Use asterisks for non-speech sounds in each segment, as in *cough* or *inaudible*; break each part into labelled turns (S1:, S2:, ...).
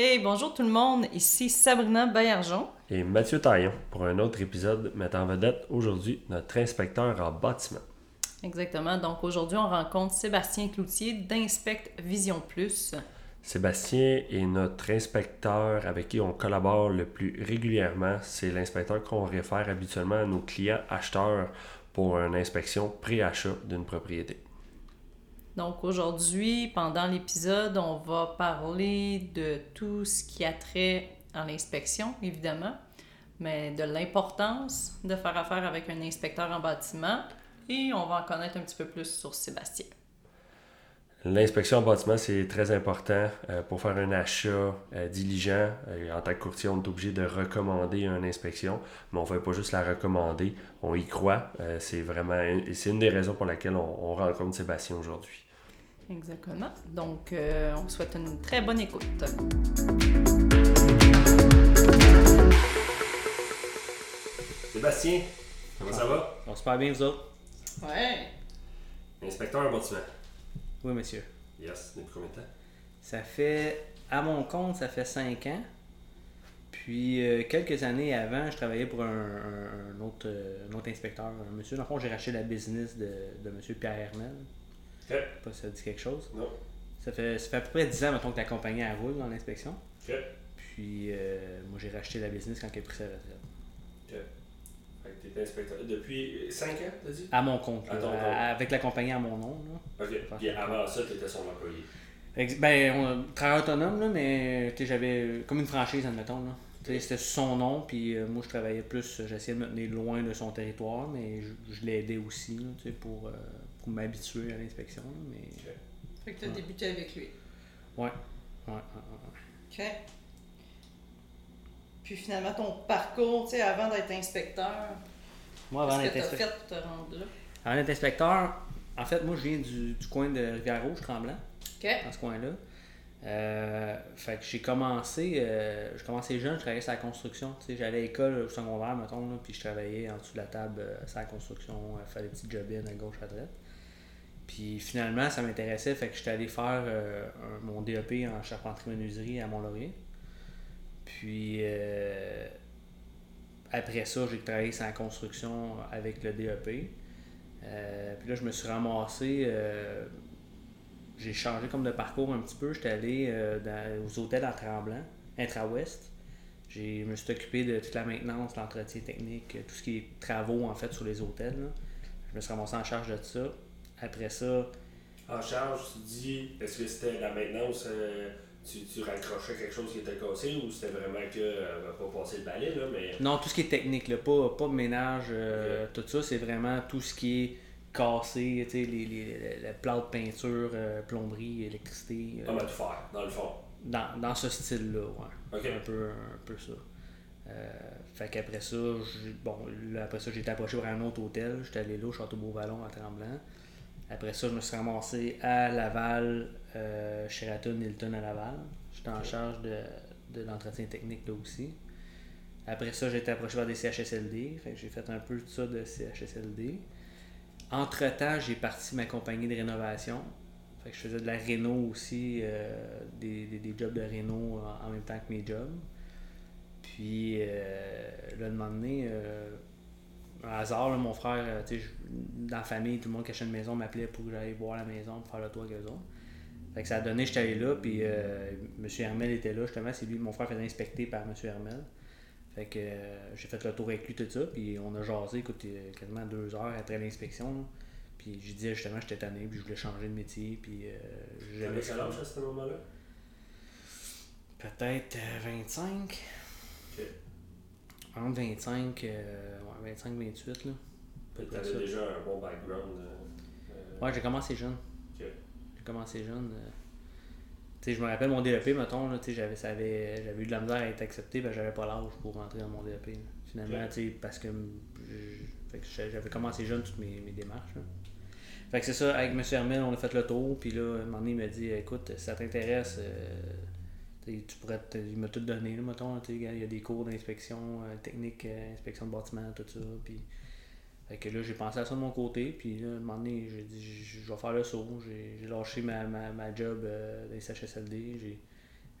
S1: Hey, bonjour tout le monde, ici Sabrina Baillargeon.
S2: Et Mathieu Taillon pour un autre épisode mettant en vedette aujourd'hui notre inspecteur en bâtiment.
S1: Exactement, donc aujourd'hui on rencontre Sébastien Cloutier d'Inspect Vision Plus.
S2: Sébastien est notre inspecteur avec qui on collabore le plus régulièrement. C'est l'inspecteur qu'on réfère habituellement à nos clients acheteurs pour une inspection pré-achat d'une propriété.
S1: Donc aujourd'hui, pendant l'épisode, on va parler de tout ce qui a trait à l'inspection, évidemment, mais de l'importance de faire affaire avec un inspecteur en bâtiment et on va en connaître un petit peu plus sur Sébastien.
S2: L'inspection en bâtiment, c'est très important euh, pour faire un achat euh, diligent. Euh, en tant que courtier, on est obligé de recommander une inspection, mais on ne fait pas juste la recommander, on y croit. c'est vraiment c'est une des raisons pour laquelle on, on rencontre Sébastien aujourd'hui.
S1: Exactement. Donc, on souhaite une très bonne écoute.
S2: Sébastien, comment ça va?
S3: On se parle bien, vous autres?
S1: Ouais.
S2: Inspecteur en bâtiment.
S3: Oui, monsieur.
S2: Yes. Depuis combien de temps?
S3: Ça fait, à mon compte, ça fait 5 ans. Puis, euh, quelques années avant, je travaillais pour un, un, autre, euh, un autre, inspecteur, un monsieur. Dans le fond, j'ai racheté la business de, de monsieur Pierre Hermel. Pas si ça dit quelque chose?
S2: Non.
S3: Ça fait, ça fait à peu près 10 ans, mettons, que la compagnie a roule dans l'inspection.
S2: OK.
S3: Puis, euh, moi, j'ai racheté la business quand elle a pris sa retraite.
S2: OK. Fait que t'étais inspecteur depuis 5 ans, t'as dit?
S3: À mon compte,
S2: À
S3: là,
S2: ton compte.
S3: à- avec la compagnie à mon nom. Là.
S2: OK. Puis avant ça, t'étais son employé.
S3: Ex- Ben, on, travailleur autonome, là, mais tu sais, j'avais comme une franchise, admettons. Là. Tu sais, C'était sous son nom, puis euh, moi je travaillais plus, j'essayais de me tenir loin de son territoire, mais je, je l'aidais aussi là, tu sais, pour, euh, pour m'habituer à l'inspection. Mais...
S1: Fait que tu as
S3: Ouais.
S1: débuté avec lui.
S3: Ouais. Ouais, ouais, ouais, ouais.
S1: OK. Puis finalement, ton parcours, tu sais, avant d'être inspecteur,
S3: Moi, avant
S1: qu'est-ce que
S3: d'être
S1: tu as
S3: inspecteur,
S1: fait pour te rendre là?
S3: avant d'être inspecteur, en fait, moi je viens du, du coin de Rivière-Rouge, Tremblant.
S1: OK.
S3: dans ce coin-là. Euh, fait que j'ai commencé, euh, je commençais jeune, je travaillais sur la construction. J'allais à l'école au secondaire, mettons, là, puis je travaillais en dessous de la table euh, sur la construction, euh, faire des petits job à gauche, à droite. Puis finalement, ça m'intéressait, fait que j'étais allé faire euh, mon DEP en charpenterie-menuiserie à Mont-Laurier. Puis euh, après ça, j'ai travaillé sur la construction avec le DEP. Euh, puis là, je me suis ramassé. j'ai changé comme de parcours un petit peu. J'étais allé dans- aux hôtels à Tremblant, Intra-Ouest. Je me suis occupé de toute la maintenance, l'entretien technique, tout ce qui est travaux en fait sur les hôtels. là. Je me suis ramassé en charge de ça. Après ça,
S2: En charge, tu dis, est-ce que c'était la maintenance, euh, tu, tu raccrochais quelque chose qui était cassé ou c'était vraiment que, euh, va pas passer le balai, là, mais.
S3: non, tout ce qui est technique, là, pas, pas ménage, euh, tout ça, c'est vraiment tout ce qui est cassé, tu sais, les, les, plats de peinture, plomberie, électricité.
S2: tout faire, dans le fond.
S3: dans, dans ce style-là, ouais.
S2: Ok.
S3: Un peu, un peu ça. Euh, fait qu'après ça, j'ai- bon, là, après ça, j'ai été approché par un autre hôtel. J'étais allé là au Château Beauvallon à Tremblant. Après ça, je me suis ramassé à Laval, euh, Sheraton Hilton à Laval. J'étais en charge de, de l'entretien technique là aussi. Après ça, j'ai été approché par des CHSLD. Fait que j'ai fait un peu de ça de CHSLD. Entre-temps, j'ai parti ma compagnie de rénovation. Fait que je faisais de la réno aussi, euh, des, des, des jobs de réno en, en même temps que mes jobs. Puis, euh, là, moment donné, euh, un hasard, là, mon frère, euh, tu sais, je- dans la famille, tout le monde qui achetait une maison m'appelait pour que j'aille voir la maison, pour faire le tour avec eux autres. Fait que ça a donné, j'étais allé là, puis euh, M. Hermel était là, justement, c'est lui, mon frère faisait inspecter par M. Hermel. Fait que euh, j'ai fait le tour avec lui, tout ça, puis on a jasé, écoute, quasiment deux heures après l'inspection. Puis je disais justement, j'étais tanné, puis je voulais changer de métier, puis euh,
S2: J'avais quel âge à ce moment-là?
S3: Peut-être euh, 25.
S2: Ok.
S3: Entre 25, euh, ouais, 25, 28 là.
S2: T'avais déjà un bon background. euh, euh,
S3: Ouais, j'ai commencé jeune. J'ai commencé jeune. euh. Je me rappelle mon DEP, mettons, j'avais, ça avait- j'avais eu de la misère à être accepté, que j'avais pas l'âge pour rentrer dans mon DEP. là. Finalement,
S2: Ok.
S3: tu sais, parce que, j'avais commencé jeune toutes mes, mes démarches. là. Fait que c'est ça, avec M. Hermel, on a fait le tour, puis là, un moment donné, il m'a dit, écoute, si ça t'intéresse, euh, tu sais, tu pourrais, te- il m'a tout donné, là, mettons, il y a des cours d'inspection euh, technique, euh, inspection de bâtiment, tout ça, puis Fait que là, j'ai pensé à ça de mon côté, puis là, à un moment donné, j'ai dit, je vais faire le saut. J'ai lâché ma, ma, ma job euh, des CHSLD.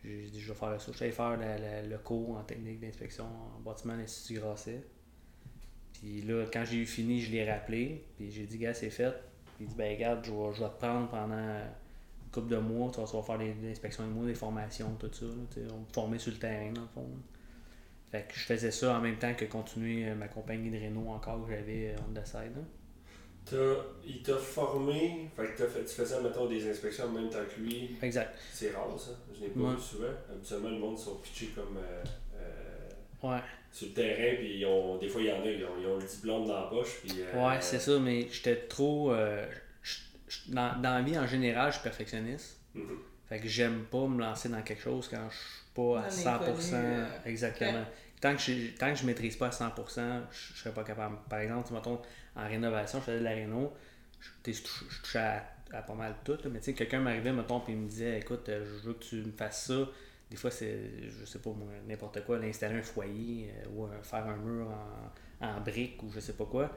S3: J'ai dit, je vais faire. Je suis allé faire la- la- le cours en technique d'inspection en bâtiment à l'Institut Grasset. Puis là, quand j'ai eu fini, je l'ai rappelé. Puis j'ai dit, gars, c'est fait. Puis il dit, ben regarde, je vais, je vais te prendre pendant une couple de mois. Tu vas, tu vas faire des, des inspections de mois, des formations, tout ça. là. On me formait sur le terrain, dans le fond. là. Fait que je faisais ça en même temps que continuer euh, ma compagnie de Renault encore que j'avais euh, on the side.
S2: T'as- il t'a formé, fait que t'as fait, tu faisais, mettons, des inspections en même temps que lui.
S3: Exact.
S2: C'est rare, ça. Je n'ai pas
S3: Ouais.
S2: vu souvent. Habituellement, le monde sont pitchés comme euh, euh,
S3: Ouais.
S2: sur le terrain, puis ils ont, des fois, il y en a, ils ont, ils ont le diplôme dans la poche. Puis, euh,
S3: Ouais, c'est ça, mais j'étais trop. Dans, dans la vie en général, je suis perfectionniste.
S2: Mhm.
S3: Fait que j'aime pas me lancer dans quelque chose quand je suis pas à
S1: Dans
S3: 100%.
S1: l'inconnu, euh,
S3: exactement. Tant que, je, tant que je maîtrise pas à 100%, je, je serais pas capable. Par exemple, mettons, en rénovation, je faisais de la réno, je, tu je touchais à, à pas mal tout. là, mais tu sais, quelqu'un m'arrivait, mettons, puis il me disait Écoute, euh, je veux que tu me fasses ça. Des fois, c'est, je sais pas, moi, n'importe quoi, l'installer un foyer euh, ou faire un mur en, en briques ou je sais pas quoi.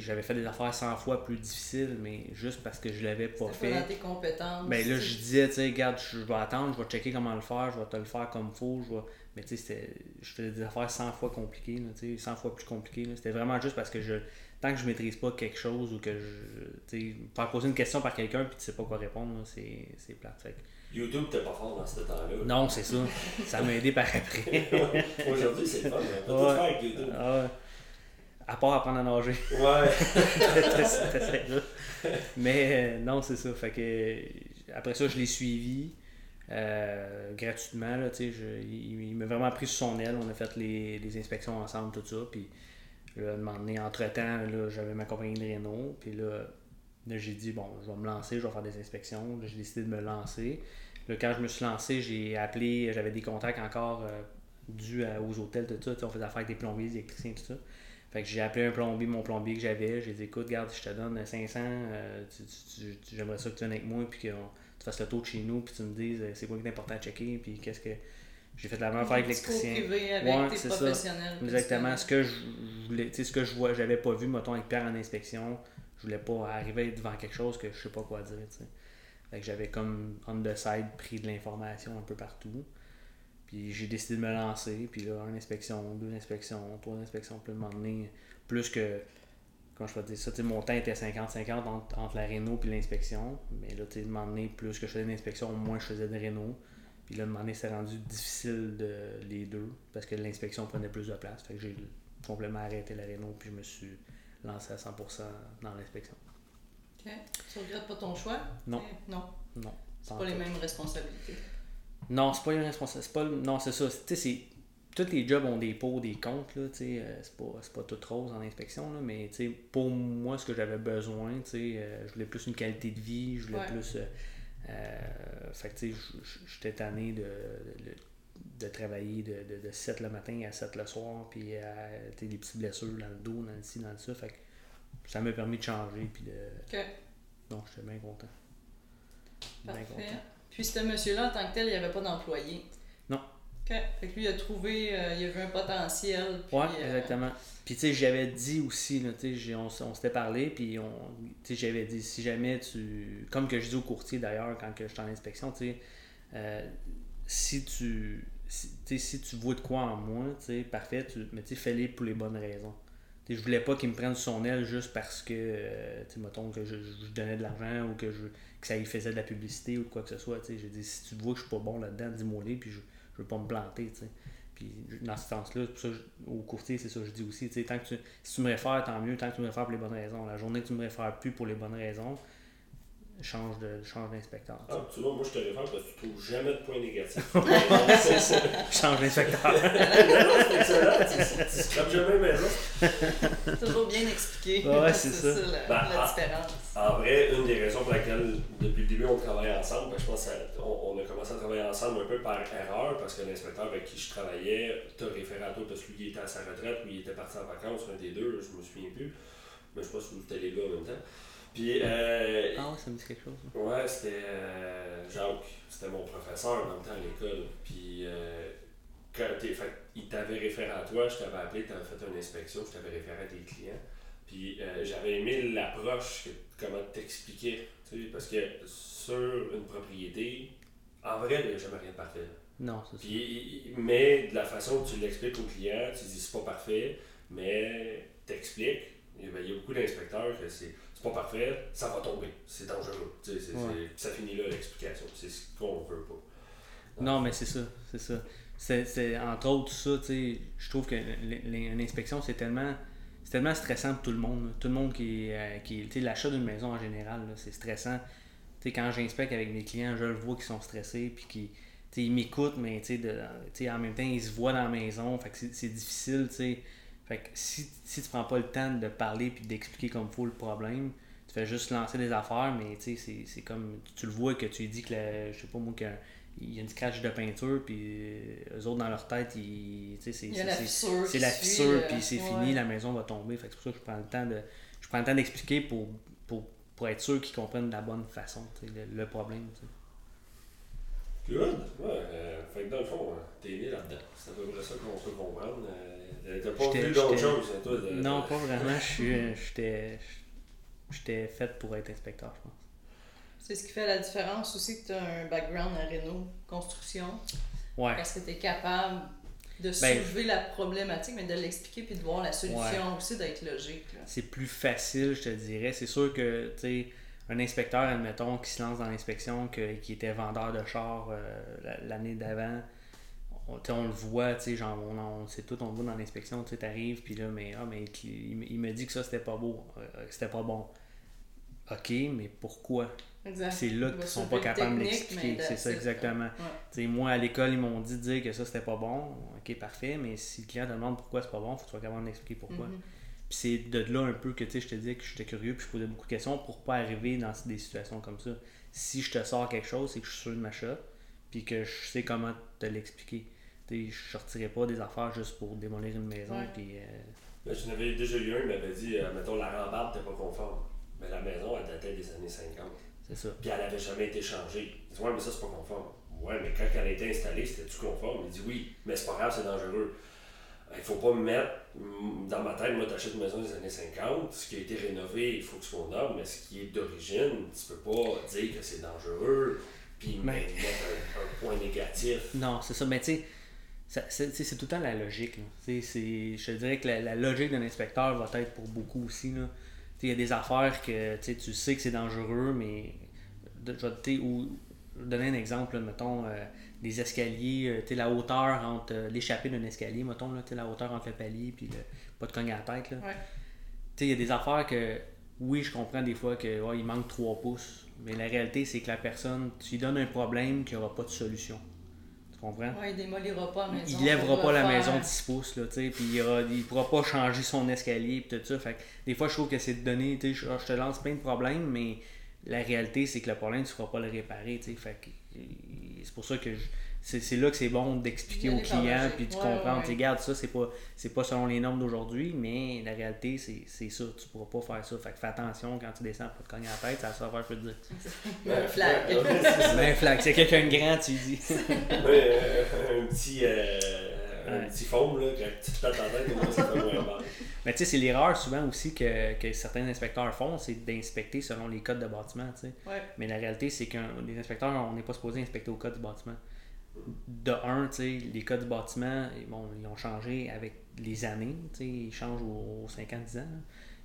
S3: J'avais fait des affaires 100 fois plus difficiles, mais juste parce que je l'avais pas fait.
S1: pas dans tes compétences.
S3: Ben là, je disais, tu sais, regarde, je vais attendre, je vais checker comment le faire, je vais te le faire comme faut, je vais... Mais tu sais, c'était- je faisais des affaires 100 fois compliquées, là, tu sais, 100 fois plus compliquées. là. C'était vraiment juste parce que je... Tant que je maîtrise pas quelque chose ou que je... Tu sais, faire poser une question par quelqu'un puis tu sais pas quoi répondre, là, c'est c'est plate. Fait
S2: YouTube, t'es pas fort dans ce temps-là.
S3: Non, c'est ça. Ça m'a aidé par *laughs* après.
S2: Aujourd'hui, c'est le fun. On peut tout faire avec YouTube.
S3: Ah ouais. À part apprendre à nager.
S2: Ouais. *laughs*
S3: Mais euh, non, c'est ça. Fait que après ça, je l'ai suivi euh, gratuitement. Là, je- il, il m'a vraiment pris sous son aile. On a fait les, les inspections ensemble, tout ça. Puis là, à entre-temps, là, j'avais ma compagnie de Renault. Puis là, là, j'ai dit, bon, je vais me lancer, je vais faire des inspections. Là, j'ai décidé de me lancer. Là, quand je me suis lancé, j'ai appelé, j'avais des contacts encore euh, dus à- aux hôtels, tout ça. On faisait affaire avec des plombiers, des électriciens, tout ça. Fait que j'ai appelé un plombier, mon plombier que j'avais. J'ai dit, écoute, regarde, je te donne 500. euh, tu- tu- tu- J'aimerais ça que tu viennes avec moi, puis que tu fasses le tour de chez nous, puis tu me dises euh, c'est quoi qui est important à checker, puis qu'est-ce que. J'ai fait la même affaire avec l'électricien. Ouais, c'est ça. Exactement. Ce que je voulais, tu sais, ce que je vois, j'avais pas vu, mettons, avec Pierre en inspection, je voulais pas arriver devant quelque chose que je sais pas quoi dire, tu sais. Fait que j'avais comme on the side pris de l'information un peu partout. Puis j'ai décidé de me lancer, puis là, une inspection, deux inspections, trois inspections, un moment donné, plus que, comment je peux dire ça, tu sais, mon temps était 50-50 entre, entre la réno puis l'inspection, mais là, tu sais, donné, plus que je faisais d'inspection, moins je faisais de réno. Puis là, donné, c'est rendu difficile de les deux, parce que l'inspection prenait plus de place. Fait que j'ai complètement arrêté la réno, puis je me suis lancé à 100% dans l'inspection.
S1: Ok. Tu regrettes pas ton choix?
S3: Non.
S1: Non.
S3: Non.
S1: C'est pas les mêmes responsabilités.
S3: Non, c'est pas une responsabilité. C'est pas, non, c'est ça. Tu sais, tous les jobs ont des pots, des comptes, là, tu sais, euh, c'est pas, pas tout rose en inspection, là, mais tu sais, pour moi, ce que j'avais besoin, tu sais, euh, je voulais plus une qualité de vie, je voulais
S1: Ouais.
S3: plus... euh, euh, fait que tu sais, j'étais tanné de, de, de travailler de, de, de 7 le matin à 7 le soir, puis tu des petites blessures dans le dos, dans le ci, dans le ça, fait que ça m'a permis de changer, puis de...
S1: Ok.
S3: Donc, j'étais bien content. Bien content.
S1: Puis ce monsieur-là, en tant que tel, il n'y avait pas d'employé.
S3: Non.
S1: Ok. Fait que lui, il a trouvé, euh, il a vu un potentiel. Puis,
S3: Ouais,
S1: euh,
S3: exactement. Puis tu sais, j'avais dit aussi, là, tu sais, j'ai- on, on s'était parlé, puis on, tu sais, j'avais dit, si jamais tu, comme que je dis au courtier d'ailleurs, quand que j'étais en inspection, tu sais, euh, si tu, si, tu sais, si tu vois de quoi en moi, tu sais, parfait, tu, mais tu fais-les pour les bonnes raisons. Tu sais, je voulais pas qu'il me prenne son aile juste parce que, euh, tu sais, mettons que je, je- je donnais de l'argent ou que, je, que ça lui faisait de la publicité ou de quoi que ce soit, j'ai dit, si tu vois que je suis pas bon là-dedans, dis-moi les, puis je, je veux pas me planter. Puis dans ce sens-là, au courtier, c'est ça que je dis aussi. Tant que tu, si tu me réfères, tant mieux, tant que tu me réfères pour les bonnes raisons. La journée que tu me réfères plus pour les bonnes raisons, change de change d'inspecteur.
S2: Ah, tu vois, moi, je te réfère parce que tu trouves jamais de points négatifs. *laughs*
S3: c'est ça. Change d'inspecteur.
S2: c'est excellent. Tu- scrapes jamais maison.
S1: Toujours bien expliqué.
S3: Ouais, c'est ça.
S1: la,
S2: Ben,
S1: la
S2: ah.
S1: différence.
S2: En vrai, une des raisons pour laquelle, depuis le début, on travaille ensemble, ben, je pense qu'on on a commencé à travailler ensemble un peu par erreur, parce que l'inspecteur avec qui je travaillais t'a référé à toi parce que lui, il était à sa retraite, lui, il était parti en vacances, un des deux, je me souviens plus. Mais je sais pas si vous étiez les gars en même temps. Puis, euh,
S3: Ah ouais, ça me dit quelque chose. ça.
S2: Ouais, c'était euh, Jacques, c'était mon professeur en même temps à l'école. Puis euh, quand t'es, fait, il t'avait référé à toi, je t'avais appelé, tu avais fait une inspection, je t'avais référé à tes clients. Puis j'avais aimé l'approche, comment t'expliquer. Parce que sur une propriété, En vrai, il n'y a jamais rien de parfait.
S3: Non, c'est ça.
S2: Puis, mais de la façon que tu l'expliques au client, tu dis c'est pas parfait, mais t'expliques. Il y a- il y a beaucoup d'inspecteurs que c'est c'est pas parfait, ça va tomber, c'est dangereux. C'est-
S3: Ouais.
S2: c'est- ça finit là l'explication. C'est ce qu'on veut pas.
S3: Non, mais c'est ça, c'est ça. C'est, c'est- entre autres ça, tu sais, je trouve que l'inspection, c'est tellement, c'est tellement stressant pour tout le monde. Tout le monde qui, euh, qui tu sais, l'achat d'une maison en général, là, c'est stressant. Tu sais, quand j'inspecte avec mes clients, je le vois qu'ils sont stressés, puis qu'ils, tu sais, ils m'écoutent, mais tu sais, de- tu sais, en même temps, ils se voient dans la maison, fait que c'est, c'est difficile, tu sais. Fait que si, si tu prends pas le temps de parler puis d'expliquer comme faut le problème, tu fais juste lancer des affaires, mais tu sais, c'est, c'est comme, tu le vois que tu dis que, la- je sais pas moi, que il y a une scratch de peinture, puis euh, eux autres dans leur tête, ils, tu sais, c'est, c'est-
S1: la
S3: c'est-
S1: fissure.
S3: c'est
S1: qui
S3: la
S1: suit,
S3: fissure,
S1: euh,
S3: puis c'est
S1: ouais.
S3: fini, la maison va tomber. Fait que c'est pour ça que je prends le temps de, je prends le temps d'expliquer pour, pour, pour être sûr qu'ils comprennent de la bonne façon tu sais, le, le problème. tu sais.
S2: Good. Ouais, euh, fait que dans le fond, t'es né là-dedans. C'est à peu près ça qu'on peut comprendre. Euh, T'as pas vu d'autres choses, toi? de-
S3: Non, pas vraiment. Je suis, euh, j'étais, j'étais fait pour être inspecteur, je pense.
S1: C'est ce qui fait la différence aussi que tu as un background en réno, construction,
S3: Ouais.
S1: parce que tu es capable de
S3: Ben,
S1: soulever la problématique, mais de l'expliquer puis de voir la solution aussi, d'être logique. là.
S3: c'est plus facile, je te dirais. C'est sûr que, tu sais, un inspecteur, admettons, qui se lance dans l'inspection, que- qui était vendeur de chars euh, la- l'année d'avant, on, le voit, tu sais, genre, on, on sait tout, on le voit dans l'inspection, tu sais, t'arrives, puis là, mais, ah, mais il, il me dit que ça, c'était pas beau, euh, que c'était pas bon. Ok, mais pourquoi? C'est là qu'ils sont pas
S1: le
S3: capables de l'expliquer. C'est ça, exactement.
S1: Ouais.
S3: Moi, à l'école, ils m'ont dit de dire que ça, c'était pas bon. Ok, parfait, mais si le client te demande pourquoi c'est pas bon, faut que tu sois capable d'expliquer pourquoi.
S1: Mhm.
S3: Puis c'est de là un peu que je te disais que j'étais curieux puis je posais beaucoup de questions pour pas arriver dans des situations comme ça. Si je te sors quelque chose, c'est que je suis sûr de ma shot puis que je sais comment te l'expliquer. Je sortirais pas des affaires juste pour démolir une maison
S1: Ouais.
S3: puis euh,
S2: Ben, J'en avais déjà eu un, il m'avait dit, euh, mettons, la rambarde n'était pas conforme. Mais la maison, elle datait des années 50.
S3: c'est ça.
S2: Puis elle avait jamais été changée. Il dit, ouais, mais ça, c'est pas conforme. Ouais, mais quand elle a été installée, c'était-tu conforme? Il dit, oui, mais c'est pas grave, c'est dangereux. Il faut pas me mettre dans ma tête, moi, t'achètes une maison des années 50, ce qui a été rénové, il faut que ce soit aux normes, mais ce qui est d'origine, tu peux pas dire que c'est dangereux, puis
S3: Mais-
S2: mettre un, un point négatif.
S3: Non, c'est ça. Mais tu sais, c'est tout le temps la logique. là. Je te dirais que la, la logique d'un inspecteur va être pour beaucoup aussi. Il y a des affaires que tu sais, que c'est dangereux, mais de, je vais te- ou, donner un exemple, là, mettons, euh, des escaliers, euh, la hauteur entre euh, l'échappée d'un escalier, mettons, là, la hauteur entre le palier puis le, pas de cogner à la tête.
S1: Ouais.
S3: Il y a des affaires que, oui, je comprends des fois que ouais, il manque 3 pouces, mais la réalité, c'est que la personne, tu lui donnes un problème qui n'aura pas de solution. Tu comprends?
S1: Ouais, il démolira pas la maison.
S3: il lèvera pas la
S1: faire-
S3: maison de 6 pouces, là, tu sais, puis il, aura- il pourra pas changer son escalier, puis tout ça. Fait que des fois, je trouve que c'est de donner, tu sais, je, te lance plein de problèmes, mais la réalité, c'est que le problème, tu ne feras pas le réparer, tu sais. Fait que c'est pour ça que je- c'est c'est là que c'est bon d'expliquer
S1: Y
S3: au
S1: aller par
S3: client,
S1: logique.
S3: puis tu
S1: Ouais,
S3: comprends,
S1: ouais,
S3: regarde, ça, c'est pas, c'est pas selon les normes d'aujourd'hui, mais la réalité, c'est c'est ça, tu pourras pas faire ça. Fait que fais attention quand tu descends, pas te cogner à la tête, que je peux te dire.
S1: Un *laughs* flag.
S2: Ça.
S3: Ben, flag, c'est quelqu'un de grand, tu dis.
S2: Euh, un petit, euh, un petit foam, là, quand tu te tapes en tête, ça fait moins mal.
S3: Mais tu sais, c'est l'erreur souvent aussi que, que certains inspecteurs font, c'est d'inspecter selon les codes de bâtiment, tu sais.
S1: Ouais.
S3: Mais la réalité, c'est qu'un les inspecteurs, on n'est pas supposé inspecter au code du bâtiment. De un, les codes du bâtiment, ils- bon, ils ont changé avec les années, ils changent aux 5 ans, 10 ans. là.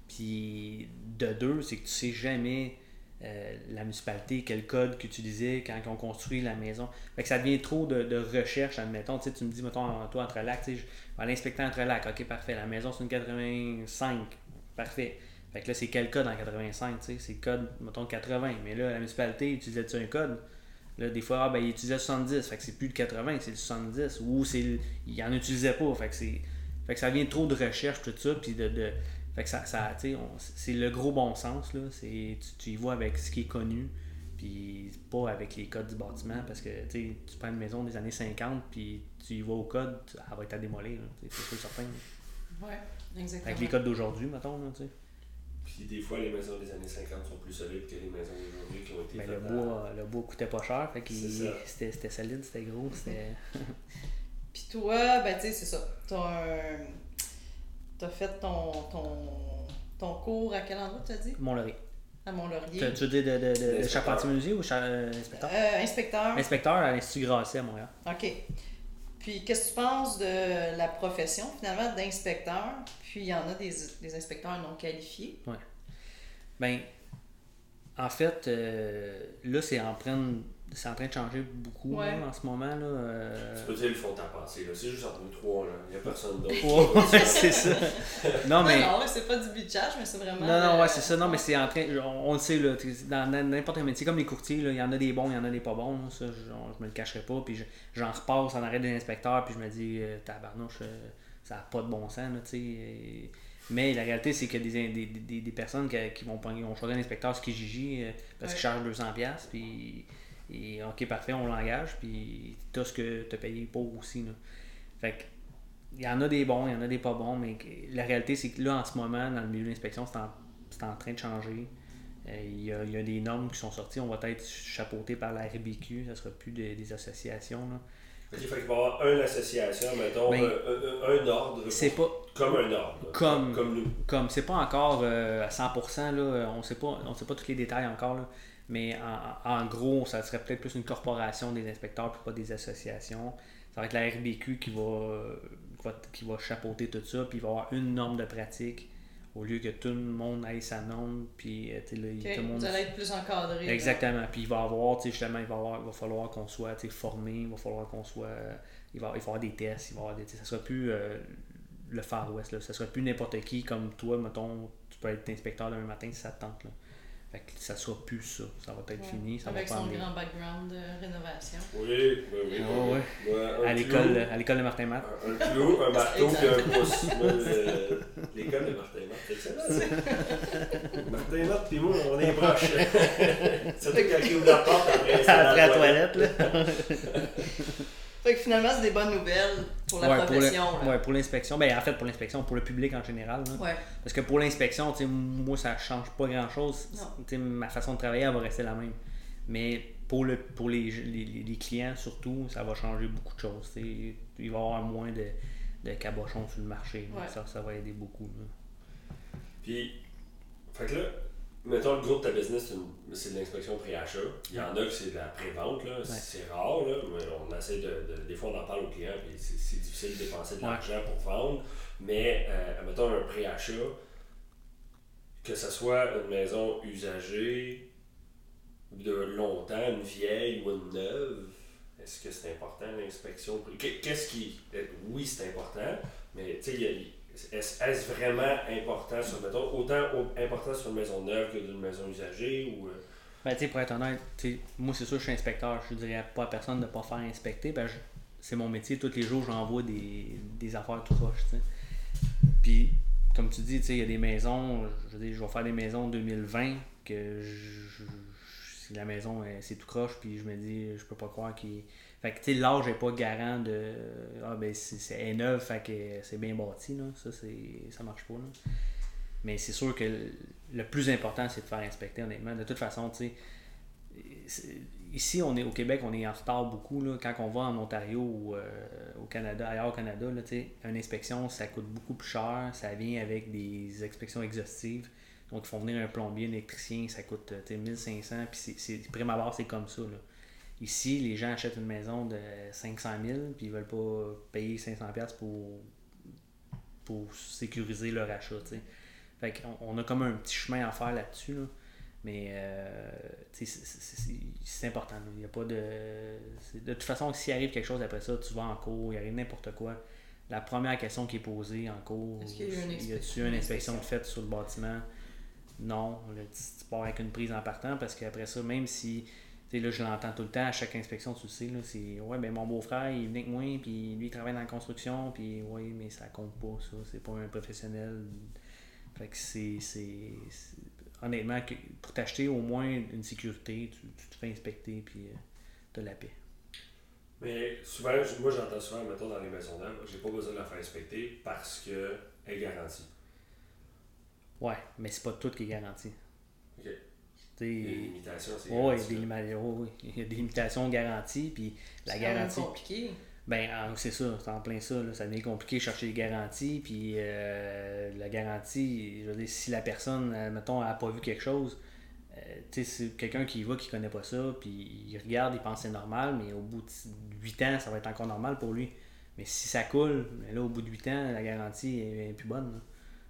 S3: Puis de deux, c'est que tu sais jamais euh, la municipalité, quel code qu'utilisait quand on construit la maison. Fait que ça devient trop de, recherche, admettons. Tu me dis, mettons, toi, entre lacs, tu sais, je vais aller inspecter entre lacs. Ok, parfait. La maison, c'est une 85. Parfait. Fait que là, c'est quel code en 85, tu sais? C'est code, mettons, 80. Mais là, la municipalité utilisait-tu un code? Là, des fois, ah, ben, il utilisait 70. Fait que c'est plus le 80, c'est le 70. Ou c'est le- il en utilisait pas. Fait que c'est. Fait que ça vient trop de recherche, tout ça. Puis de. de- fait que ça, ça c'est le gros bon sens, là. C'est, tu, tu y vas avec ce qui est connu. Puis pas avec les codes du bâtiment. Parce que, tu prends une maison des années 50, puis tu y vas au code, elle va être à démolir, C'est sûr certain. là.
S1: Ouais, exactement.
S3: Avec les codes d'aujourd'hui, mettons, là.
S2: Puis des fois, les maisons des années 50 sont plus solides que les maisons d'aujourd'hui qui ont été faites
S3: le
S2: à-
S3: bois, le bois coûtait pas cher, fait c'était, c'était solide, c'était gros, c'était. *laughs*
S1: Puis toi, ben tu sais, c'est ça. T'as un... T'as fait ton, ton, ton cours à quel endroit, tu as dit?
S3: Mont-Laurier.
S1: à Mont-Laurier.
S3: Tu, tu veux dire de, de, de, de
S2: D'inspecteur.
S3: charpentier menuisier ou char- euh, inspecteur?
S1: Euh, inspecteur.
S3: Inspecteur à l'Institut Grasset à Montréal.
S1: OK. Puis, qu'est-ce que tu penses de la profession, finalement, d'inspecteur? Puis, il y en a des, inspecteurs non qualifiés.
S3: Ben, en fait, euh, là, c'est en, de- c'est en train de changer beaucoup
S1: Ouais.
S3: là, en ce moment. Là, euh.
S2: Tu peux dire le fond de ta pensée. C'est juste entre nous trois, là. Il n'y a personne d'autre.
S3: Ouais, *laughs* c'est ça. Non, mais.
S1: Non, non, c'est pas du bitchage, mais c'est vraiment.
S3: Non, non,
S1: euh,
S3: ouais, c'est ça. Non, mais c'est en train. On, on le sait, là. Dans n'importe quel métier, comme les courtiers, là, il y en a des bons, il y en a des pas bons. là, ça, je, je me le cacherai pas. Puis je- j'en repasse en arrêt des inspecteurs, puis je me dis, euh, tabarnouche, euh, ça n'a pas de bon sens, là, tu sais. et- Mais la réalité, c'est qu'il y a des, des, des, des personnes qui, qui vont, vont choisir un inspecteur, ce qui est Gigi, euh, parce
S1: Ouais.
S3: qu'il charge 200$, puis. Et ok, parfait, on l'engage, puis t'as ce que t'as payé pour aussi, là. Fait que il y en a des bons, il y en a des pas bons, mais la réalité, c'est que là, en ce moment, dans le milieu de l'inspection, c'est en, en train de changer. Euh, Il y, a, il y a des normes qui sont sorties. On va être chapeauté par la RBQ, ça sera plus des, des associations. là.
S2: Fait qu'il va y avoir une association, mettons,
S3: Ben,
S2: un, un- un ordre.
S3: C'est pas
S2: Comme un ordre.
S3: Comme-
S2: Comme nous.
S3: comme c'est pas encore euh, à 100%, là, on sait pas on sait pas tous les détails encore, là, mais en, en gros, ça serait peut-être plus une corporation des inspecteurs puis pas des associations. Ça va être la RBQ qui va, qui va, qui va chapeauter tout ça, puis il va y avoir une norme de pratique au lieu que tout le monde ait sa norme, puis euh, là, tout le monde
S1: Vous allez être plus encadré. là.
S3: Exactement. Puis il va avoir, justement, il va, avoir, il va falloir qu'on soit formé, il va falloir qu'on soit. Il va, il va y avoir des tests, il va y avoir des. Ça sera plus euh, le Far West, là. Ça sera plus n'importe qui comme toi, mettons, tu peux être inspecteur demain matin si ça te tente. Là. Fait que ça sera plus ça. Ça va être
S1: Ouais.
S3: fini. Ça
S1: Avec
S3: va
S1: son grand background de rénovation.
S2: Oui, oui, oui.
S3: Ah ouais.
S2: Ouais, un
S3: À l'école, à l'école de Martin Matt.
S2: Un, un clou, un *laughs* marteau puis un pouce. Le- L'école de Martin Matt, c'est excellent. ça. *laughs* Martin Matt puis moi, on est proches. *laughs* Surtout quand il ouvre la porte après,
S3: Après la
S2: la
S3: toilette, là.
S1: Fait que finalement, c'est des bonnes nouvelles pour la
S3: Ouais, pour le-
S1: profession. là.
S3: ouais, pour l'inspection. Ben, en fait, pour l'inspection, pour le public en général. là.
S1: Ouais.
S3: Parce que pour l'inspection, tu sais, moi, ça change pas grand-chose.
S1: Non.
S3: Tu sais, Ma façon de travailler, elle va rester la même. Mais pour, le, pour les, les, clients, surtout, ça va changer beaucoup de choses. tu sais. Il va y avoir moins de, de cabochons sur le marché.
S1: Ouais.
S3: Ça, ça va aider beaucoup. là.
S2: Puis, fait que là, mettons le gros de ta business, c'est de l'inspection pré-achat. Il y en a que c'est de la pré-vente. C'est rare, là. Mais on essaie de, de- Des fois, on en parle aux clients, puis c'est difficile de dépenser de
S3: Ouais.
S2: l'argent pour vendre. Mais, euh, mettons un pré-achat, que ce soit une maison usagée de longtemps, une vieille ou une neuve, est-ce que c'est important l'inspection? Qu'est- Qu'est-ce qui. euh, Oui, c'est important, mais tu sais, il y a- est-ce vraiment important sur, mettons, autant au- important sur une maison neuve que d'une maison usagée ou. euh,
S3: Ben, pour être honnête, moi, c'est sûr, je suis inspecteur. Je dirais pas à personne de ne pas faire inspecter. Ben, c'est mon métier. Tous les jours, j'envoie des, des affaires tout croche. Puis, comme tu dis, il y a des maisons, je veux je vais faire des maisons 2020 que je, je- la maison, elle, c'est tout croche, puis je me dis, je peux pas croire qu'il... Fait que, tu sais, l'âge n'est pas garant de... Ah, ben, c'est, que c'est bien bâti, là. Ça, ça marche pas, là. Mais c'est sûr que le- plus important, c'est de faire inspecter, honnêtement. De toute façon, tu sais, ici, on est au Québec, on est en retard beaucoup. Là. Quand on va en Ontario ou euh, au Canada, ailleurs au Canada, là, une inspection, ça coûte beaucoup plus cher. Ça vient avec des inspections exhaustives. Donc, ils font venir un plombier, un électricien, ça coûte euh, tu sais, 1500. Puis, c'est, prime c'est comme ça. Là. Ici, les gens achètent une maison de 500 000 puis ils veulent pas payer 500$ piastres pour, pour sécuriser leur achat. tu sais. Fait qu'on on a comme un petit chemin à faire là-dessus. là. Mais euh, c'est- important. Il a pas de. De toute façon, s'il arrive quelque chose après ça, tu vas en cours, il arrive n'importe quoi. La première question qui est posée en cours,
S1: Est-ce qu'il y a eu une
S3: y
S1: inspection?
S3: une inspection de faite sur le bâtiment? Non. Tu pars avec une prise en partant parce qu'après ça, même si. Sais, là, je l'entends tout le temps, à chaque inspection, tu le sais, là, c'est Ouais, ben mon beau-frère, il venu avec moi, puis lui, il travaille dans la construction, puis oui, mais ça compte pas, ça. C'est pas un professionnel. Fait que c'est. c'est- c'est- Honnêtement, que- pour t'acheter au moins une sécurité, tu, tu te fais inspecter, puis euh, t'as la paix.
S2: Mais souvent, moi j'entends souvent, mettons dans les maisons neuves, j'ai pas besoin de la faire inspecter parce qu'elle est garantie.
S3: Ouais, mais c'est pas tout qui est garanti.
S2: Ok.
S3: Sais,
S2: limitations, c'est
S3: Ouais, il y, a
S2: garanti,
S3: des lima- il y a des limitations garanties, puis la
S1: C'est
S3: garantie.
S1: compliqué.
S3: Ben, ah, c'est ça, c'est en plein ça. Là. Ça devient compliqué de chercher les garanties. Puis euh, la garantie, je veux dire, si la personne, euh, mettons, n'a pas vu quelque chose, euh, tu sais, c'est quelqu'un qui y va, qui connaît pas ça, puis il regarde, il pense que c'est normal, mais au bout de 8 ans, ça va être encore normal pour lui. Mais si ça coule, ben là, au bout de 8 ans, la garantie est, est plus bonne. Là.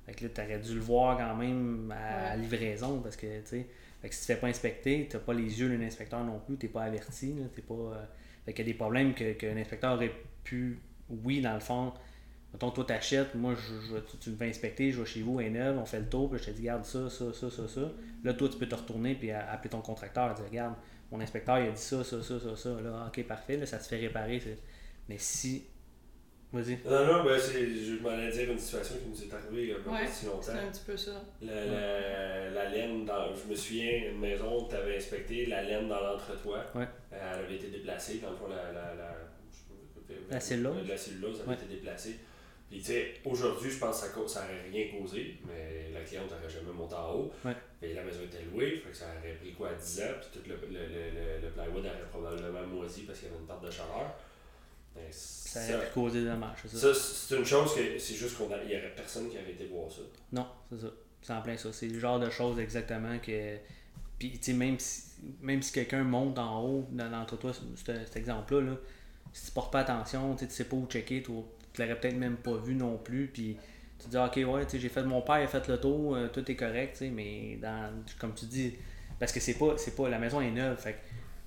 S3: Fait que là, t'aurais dû le voir quand même à, à livraison, parce que, tu sais, fait que si tu te fais pas inspecter, t'as pas les yeux d'un inspecteur non plus, t'es pas averti, là, t'es pas... euh, fait qu'il y a des problèmes que l'inspecteur aurait pu, oui, dans le fond, mettons, toi t'achètes, moi, je, tu, tu me fais inspecter, je vais chez vous, est neuve, on fait le tour, puis je te dis, regarde ça, ça, ça, ça, ça. Là, toi, tu peux te retourner, puis appeler ton contracteur, et dire, regarde, mon inspecteur, il a dit ça, ça, ça, ça, ça. Là, ok, parfait, là, ça se fait réparer. Mais si... Vas-y.
S2: Non, non, ben, c'est, je m'en allais dire une situation qui nous est arrivée il y a pas
S1: Ouais,
S2: si longtemps.
S1: C'est un petit peu ça.
S2: La, la, la laine, dans, je me souviens, une maison tu avais inspectée, la laine dans l'entretoit,
S3: Ouais.
S2: euh, elle avait été déplacée. Dans le fond, la, la, la,
S3: La cellulose.
S2: La cellulose avait
S3: Ouais.
S2: été déplacée. Puis, tu sais, aujourd'hui, je pense que ça, cause- ça aurait rien causé, mais la cliente n'aurait jamais monté en haut.
S3: Ouais.
S2: Puis la maison était louée, fait que ça aurait pris quoi, 10 ans, puis tout le, le, le, le, le plywood aurait probablement moisi parce qu'il y avait une perte de chaleur. Ben,
S3: Ça aurait pu causer des dommages, c'est ça?
S2: ça, c'est une chose que c'est juste qu'il n'y aurait personne qui avait été voir ça.
S3: Non, c'est ça. C'est en plein ça. C'est le genre de choses exactement que. Puis, tu sais, même si, même si quelqu'un monte en haut dans l'entre-toi, cet, cet exemple-là, là, si tu portes pas attention, tu sais, pas où checker, tu tu l'aurais peut-être même pas vu non plus. Puis, tu te dis, ok, ouais, tu sais, j'ai fait mon père, il a fait le tour, euh, tout est correct, tu sais, mais dans, comme tu dis, parce que c'est pas, c'est pas, la maison est neuve, fait que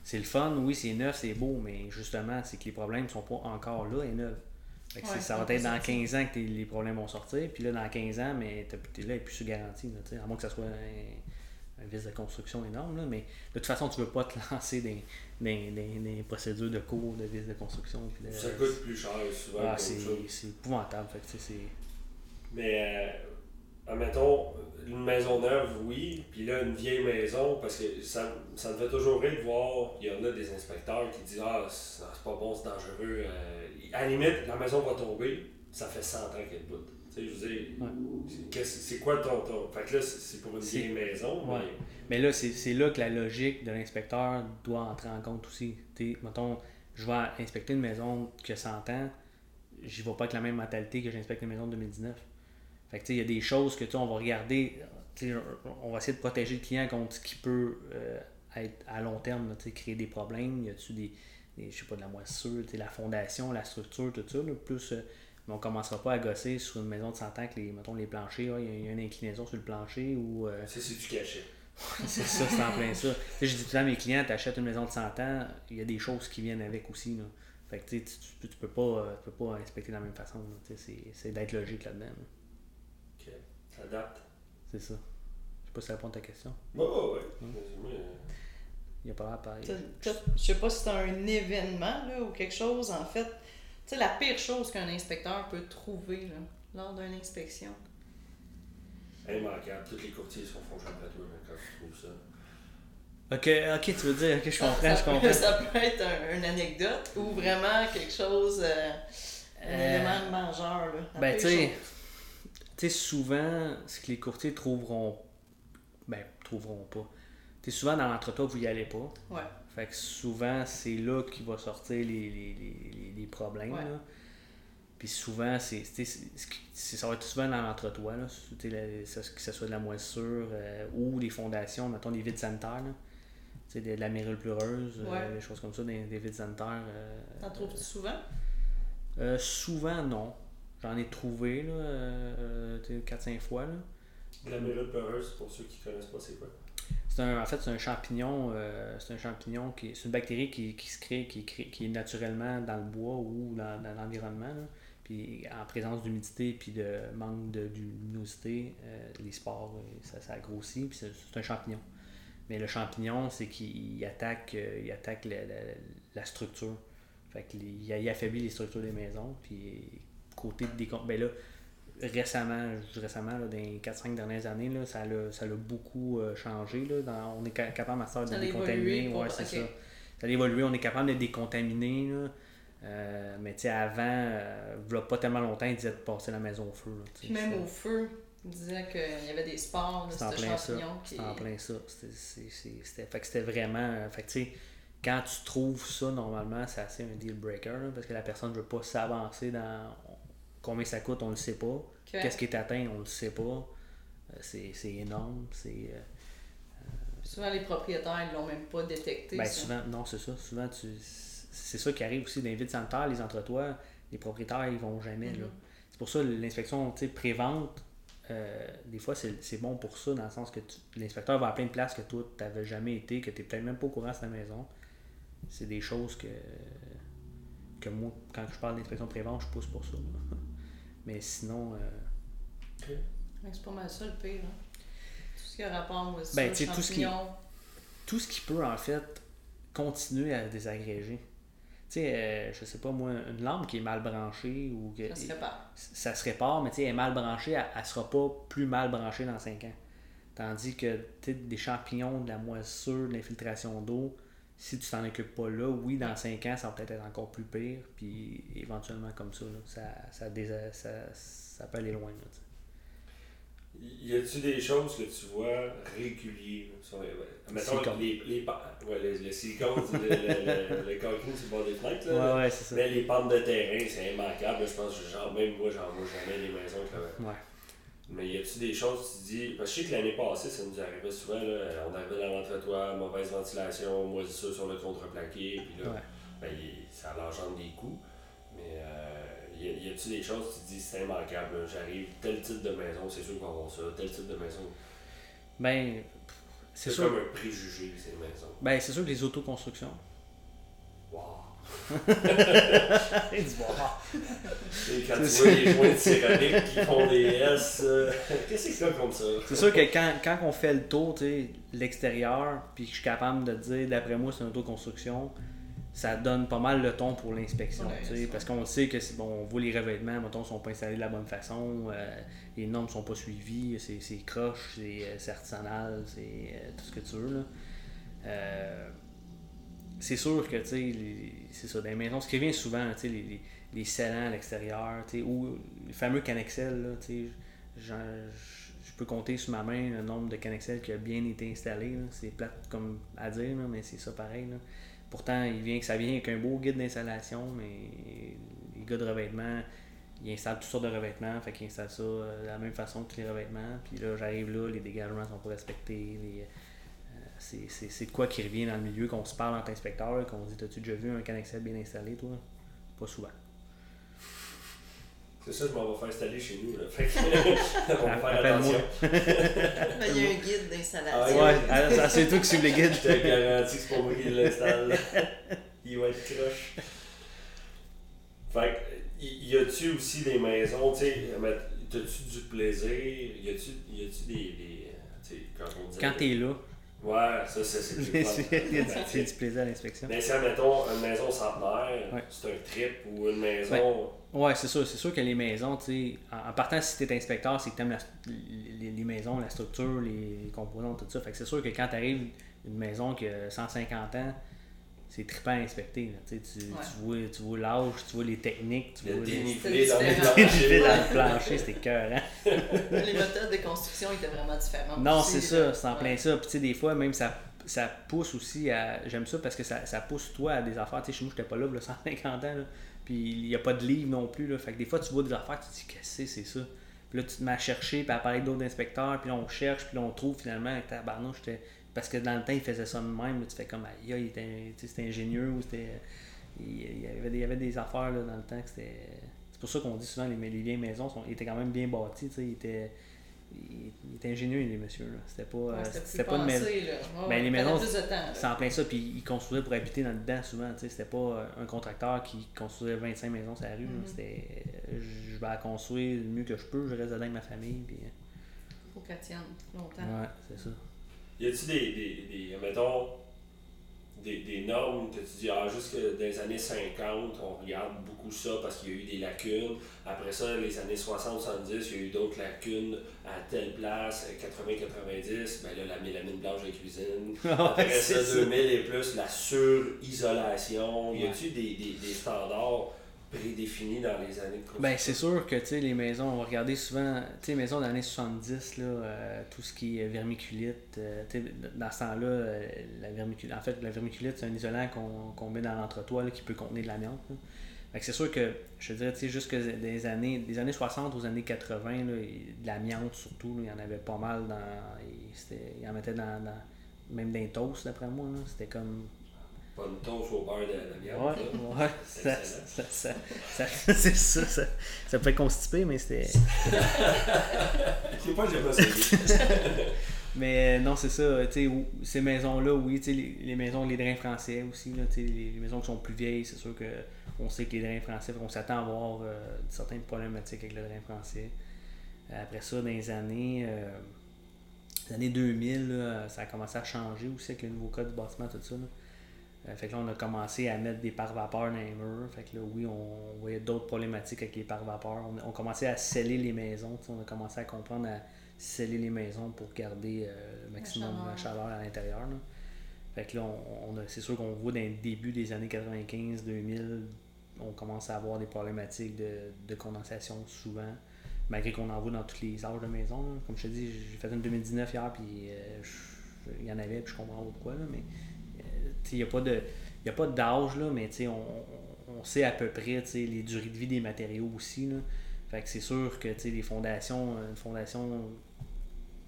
S3: c'est le fun, oui, c'est neuf, c'est beau, mais justement, c'est que les problèmes sont pas encore là et neufs. Fait que c'est-
S1: Ouais,
S3: ça va être dans
S1: ça.
S3: 15 ans que t'es- les problèmes vont sortir, puis là, dans 15 ans, mais t'es t'es là et plus sur garantie, là, tu sais, à moins que ça soit un, un vice de construction énorme, là, mais de toute façon, tu veux pas te lancer dans des, des, des procédures de cours de vice de construction. puis de-
S2: Ça coûte plus cher souvent
S3: Ah, c'est épouvantable, fait que.
S2: Mais, euh, admettons, une maison neuve, oui, puis là, une vieille maison, parce que ça, ça me fait toujours rire de voir, il y en a des inspecteurs qui disent Ah, c'est pas bon, c'est dangereux. euh, à la limite, la maison va tomber, ça fait 100 ans qu'elle debout. Tu sais, je veux dire, c'est- quoi ton, ton. Fait que là, c'est pour une vieille maison,
S3: Ouais. Mais là, c'est là que la logique de l'inspecteur doit entrer en compte aussi. T'sais, mettons, je vais inspecter une maison qui a 100 ans, j'y vais pas avec la même mentalité que j'inspecte une maison de 2019. Fait que, il y a des choses que, on va regarder, on va essayer de protéger le client contre ce qui peut euh, être à long terme, créer des problèmes. Y a-tu des, des, je sais pas, de la moisissure, la fondation, la structure, tout ça, là, plus... euh, mais on commencera pas à gosser sur une maison de 100 ans que les, mettons, les planchers, il y a- il y, a une inclinaison sur le plancher ou... euh,
S2: C'est c'est du cachet. *laughs*
S3: c'est ça, c'est en plein ça. Je dis tout le temps à mes clients, t'achètes une maison de 100 ans, il y a des choses qui viennent avec aussi. Là. Fait que tu, tu, tu, peux pas, euh, tu peux pas inspecter de la même façon. C'est, c'est d'être logique là-dedans. là.
S2: Date.
S3: C'est ça. Je sais pas si ça répond à ta question.
S2: Ouais, ouais, ouais.
S3: Hum.
S2: Mais, euh,
S3: Il y a pas l'air pareil.
S1: Je sais pas si c'est un événement là, ou quelque chose, en fait. Tu sais, la pire chose qu'un inspecteur peut trouver là, lors d'une inspection.
S2: immanquable. Tous les courtiers sont font après toi quand tu trouves ça.
S3: Ok, ok, tu veux dire, ok, je comprends,
S1: ça,
S3: je
S1: peut- ça peut être un- une anecdote ou vraiment quelque chose, euh, un
S3: Euh,
S1: élément majeur. Là,
S3: Ben, tu sais. Tu sais, souvent, ce que les courtiers trouveront, ben, trouveront pas. Tu sais, souvent dans l'entretien, vous y allez pas.
S1: Ouais.
S3: Fait que souvent, c'est là qu'il va sortir les, les, les, les- problèmes.
S1: Ouais.
S3: là. Puis souvent, c'est, ça va être souvent dans l'entretoit, là. La- que ce soit de la moisissure euh, ou des fondations, mettons des vides sanitaires. Là. Tu sais, de, de la mérule pleureuse, euh,
S1: Ouais.
S3: des choses comme ça, des, des vides sanitaires. euh,
S1: T'en trouves-tu souvent?
S3: euh, souvent, non. J'en ai trouvé là, euh, tu sais, 4-5 fois. Là.
S2: La mérule peureuse, pour ceux qui connaissent pas, c'est quoi
S3: C'est un, en fait, c'est un champignon, euh, c'est un champignon qui c'est une bactérie qui, qui se crée, qui, qui est naturellement dans le bois ou dans, dans l'environnement. là. Puis en présence d'humidité puis de manque de de luminosité, euh, les spores, euh, ça, ça grossit. Puis c'est, c'est un champignon. Mais le champignon, c'est qu'il il attaque, euh, il attaque la, la- la structure. Fait que les- il, il affaiblit les structures des maisons. Puis côté de décom- ben là, récemment, récemment, là, dans les 4-5 dernières années, là, ça l'a ça beaucoup euh, changé. Là, dans- on est ca- capable de
S1: Ça
S3: décontaminer.
S1: évolué pour-
S3: Ouais, c'est ça. Ça a évolué, on est capable de décontaminer. Là. Euh, mais tu sais, avant, euh, pas tellement longtemps, ils disaient de passer la maison au feu. là,
S1: Puis même au feu, il disait qu'il y avait des spores de ce champignon qui.
S3: C'est en plein ça. C'était, c'était, fait que c'était vraiment. euh, Fait que tu sais, quand tu trouves ça, normalement, c'est assez un deal breaker. là, parce que la personne ne veut pas s'avancer dans combien ça coûte, on le sait pas.
S1: que-
S3: Qu'est-ce qui est atteint, on le sait pas. Euh, c'est, c'est énorme. C'est, euh,
S1: Souvent, les propriétaires, ils l'ont même pas détecté.
S3: Ben,
S1: ça.
S3: souvent, non, c'est ça. Souvent, tu, c'est ça qui arrive aussi dans les vides sanitaires, les entretoits. Les propriétaires, ils vont jamais. là.
S1: Mhm.
S3: C'est pour ça l'inspection pré-vente, euh, des fois, c'est c'est bon pour ça, dans le sens que tu- l'inspecteur va à plein de places que toi, tu n'avais jamais été, que tu n'es peut-être même pas au courant de ta maison. C'est des choses que, que moi, quand je parle d'inspection pré-vente, je pousse pour ça. là. *laughs* Mais sinon, euh,
S1: Ouais, C'est pas mal ça le pire. Hein? Tout ce qui a rapport, ça,
S3: Ben, tout ce qui- tout ce qui peut en fait continuer à désagréger. Tu sais, euh, je sais pas moi, une lampe qui est mal branchée ou que
S1: Ça se répare.
S3: ça se répare, mais tu sais, elle est mal branchée, elle, elle sera pas plus mal branchée dans 5 ans. Tandis que tu sais, des champignons, de la moisissure, de l'infiltration d'eau, si tu t'en occupes pas là, oui, dans 5 ans, ça va peut-être être encore plus pire, puis éventuellement comme ça, là, ça, ça, désa- ça, ça peut aller loin. là.
S2: Y a-tu des choses que tu vois réguliers? sur les- Mettons les, les, ouais, le, le silicone, c'est le, le, le, le cancun sur le bord des fenêtres. Là,
S3: Ouais, ouais, c'est ça.
S2: Mais les pentes de terrain, c'est immanquable. Je pense que genre, même moi, j'en vois jamais des maisons que
S3: Ouais.
S2: Mais y a-tu des choses que tu dis. Parce que je sais que l'année passée, ça nous arrivait souvent. Là, on arrivait dans l'entretoit, mauvaise ventilation, moisissure sur le contreplaqué. Puis là,
S3: Ouais.
S2: ben, ça engendre des coûts. Mais euh, y a-tu des choses que tu dis c'est immanquable? J'arrive, tel type de maison, c'est sûr qu'on va avoir ça. Tel type de maison.
S3: Ben, c'est
S2: C'est
S3: sûr.
S2: comme un préjugé, ces maisons.
S3: Ben, c'est sûr que les autoconstructions.
S2: Wow!
S3: Il dit, bon,
S2: Et quand tu
S3: C'est
S2: vois les joints de céramique qui font des S, euh, qu'est-ce que c'est ça comme ça?
S3: C'est sûr que quand, quand on fait le tour, tu sais, l'extérieur, puis que je suis capable de dire, d'après moi, c'est une autoconstruction, ça donne pas mal le ton pour l'inspection.
S1: Ouais,
S3: tu sais,
S1: ça.
S3: parce qu'on sait que bon, on voit les revêtements, mettons, sont pas installés de la bonne façon, euh, les normes sont pas suivies, c'est, c'est croche, c'est, euh, c'est artisanal, c'est euh, tout ce que tu veux. Là. C'est sûr que, tu c'est ça, dans maisons, ce qui revient souvent, tu sais, les, les, les à l'extérieur, tu sais, ou le fameux Canexel, là, tu sais, je peux compter sur ma main le nombre de Canexel qui a bien été installé. C'est plate comme à dire, là, mais c'est ça pareil. là. Pourtant, il vient que ça vient avec un beau guide d'installation, mais les gars de revêtement, ils installent toutes sortes de revêtements, fait qu'ils installent ça euh, de la même façon que les revêtements. Puis là, j'arrive là, les dégagements sont pas respectés. C'est- c'est c'est de quoi qui revient dans le milieu, qu'on se parle entre inspecteurs, qu'on dit T'as-tu déjà vu un Canexel bien installé, toi? Pas souvent.
S2: C'est ça, je m'en vais faire installer chez nous. Là. Fait que, *laughs* on va faire attention.
S1: Il y a un guide d'installation.
S2: Ah,
S3: Ouais, ah, ça, c'est toi qui suis le guide.
S2: Je te garantis que c'est pas moi qui l'installe. Il va être croche. Fait que, y a-tu aussi des maisons, tu sais, mais t'as-tu du plaisir? Y a-tu, y a-tu des. des tu sais, quand on dit.
S3: Quand t'es là,
S2: Ouais, ça, ça c'est *laughs* fun.
S3: a du- du plaisir à l'inspection.
S2: Mais si, admettons, une maison centenaire,
S3: Ouais.
S2: c'est un trip ou une maison.
S3: Ouais, c'est sûr. C'est sûr que les maisons, tu sais, en, en partant, si t'es inspecteur, c'est que t'aimes la- les, les maisons, la structure, les composants, tout ça. Fait que c'est sûr que quand t'arrives une maison qui a 150 ans, c'est trippant à inspecter. là. Tu, sais, tu,
S1: Ouais.
S3: tu vois, tu vois l'âge, tu vois les techniques, tu
S2: a
S3: vois les
S2: dénivelé *laughs* dans
S3: le plancher, c'était cœur, hein?
S1: Les méthodes de construction étaient vraiment différentes.
S3: Non, c'est ça, c'est en
S1: Ouais.
S3: plein ça. Puis tu sais, des fois, même ça, ça pousse aussi à. J'aime ça parce que ça, ça pousse toi à des affaires. Tu sais, chez moi, j'étais pas là, là 150 ans. Là. Puis il n'y a pas de livre non plus. Là. Fait que des fois, tu vois des affaires, tu te dis, qu'est-ce que c'est, c'est ça? Puis là, tu te mets à chercher, puis à parler d'autres inspecteurs, puis là, on cherche, puis là, on trouve finalement avec ta barnouche. j'étais- Parce que dans le temps, il faisait ça de même. tu fais comme, il était, c'était ingénieux ou c'était. Il, il y avait des, il y avait des affaires là, dans le temps que c'était. C'est pour ça qu'on dit souvent les, les vieilles maisons sont, étaient quand même bien bâties. Ils étaient, ils, ils étaient ingénieux, les messieurs. là. C'était pas,
S1: Ouais, c'était
S3: pas une maison.
S1: là.
S3: Ben, les maisons,
S1: plus de temps. là.
S3: C'est en plein ça, puis ils construisaient pour habiter dans le dedans souvent. C'était pas euh, un contracteur qui construisait 25 maisons sur la rue.
S1: Mhm.
S3: C'était euh, je vais la construire le mieux que je peux, je reste dedans avec ma famille. Puis, euh,
S1: Faut qu'elle tienne longtemps.
S3: ouais, c'est ça.
S2: Y a-tu des, des, des, mettons, des, des normes que tu dis, ah, jusque dans les années 50, on regarde beaucoup ça parce qu'il y a eu des lacunes. Après ça, les années 60-70, il y a eu d'autres lacunes à telle place, 80-90, ben là, la mélamine blanche de cuisine. *laughs* Après ça,
S3: c'est ça.
S2: 2000 et plus, la sur-isolation. Y a-tu des, des, des standards prédéfinis dans les années de?
S3: Ben, c'est sûr que les maisons, on va regarder souvent, les maisons des années 70, là, euh, tout ce qui est vermiculite, euh, dans ce temps-là, euh, la vermiculite, en fait, la vermiculite, c'est un isolant qu'on met dans l'entretoit qui peut contenir de l'amiante. c'est sûr que, je dirais, tu sais, jusque des années, des années 60 aux années 80, là, de l'amiante surtout, là, il y en avait pas mal dans. Il, en mettait dans, dans, même d'un toast, d'après moi. C'était comme.
S2: Pas une toast au beurre de, de viande.
S3: Ouais,
S2: ça.
S3: ouais.
S2: C'est
S3: Ça, ça, ça, ça- *laughs* c'est ça, ça. Ça peut être constipé, mais c'était.
S2: Je sais pas, j'ai pas essayé. *laughs*
S3: Mais euh, non, c'est ça. tu sais, où- ces maisons-là, oui, tu sais, les, les maisons, les drains français aussi, là, tu sais, les, les maisons qui sont plus vieilles, c'est sûr que on sait que les drains français, on s'attend à avoir euh, certaines problématiques avec le drain français. Euh, Après ça, dans les années, euh, les années 2000, là, ça a commencé à changer aussi avec le nouveau code du bâtiment, tout ça. là. Euh, fait que là, on a commencé à mettre des pare-vapeurs dans les murs. Fait que là, oui, on voyait d'autres problématiques avec les pare-vapeurs. On, a- on commençait à sceller les maisons. On a commencé à comprendre à sceller les maisons pour garder euh, le maximum de chaleur à l'intérieur. Fait que là, on, c'est sûr qu'on voit dans le début des années 95-2000, on commence à avoir des problématiques de, de condensation souvent, malgré qu'on en voit dans tous les âges de maison. là. Comme je te dis, j'ai fait une 2019 hier, puis euh, il y en avait, puis je comprends pas pourquoi, là, mais il n'y a pas de il y a pas d'âge, là, mais on, on- sait à peu près les durées de vie des matériaux aussi. Là. Fait que c'est sûr que les fondations, euh, une fondation,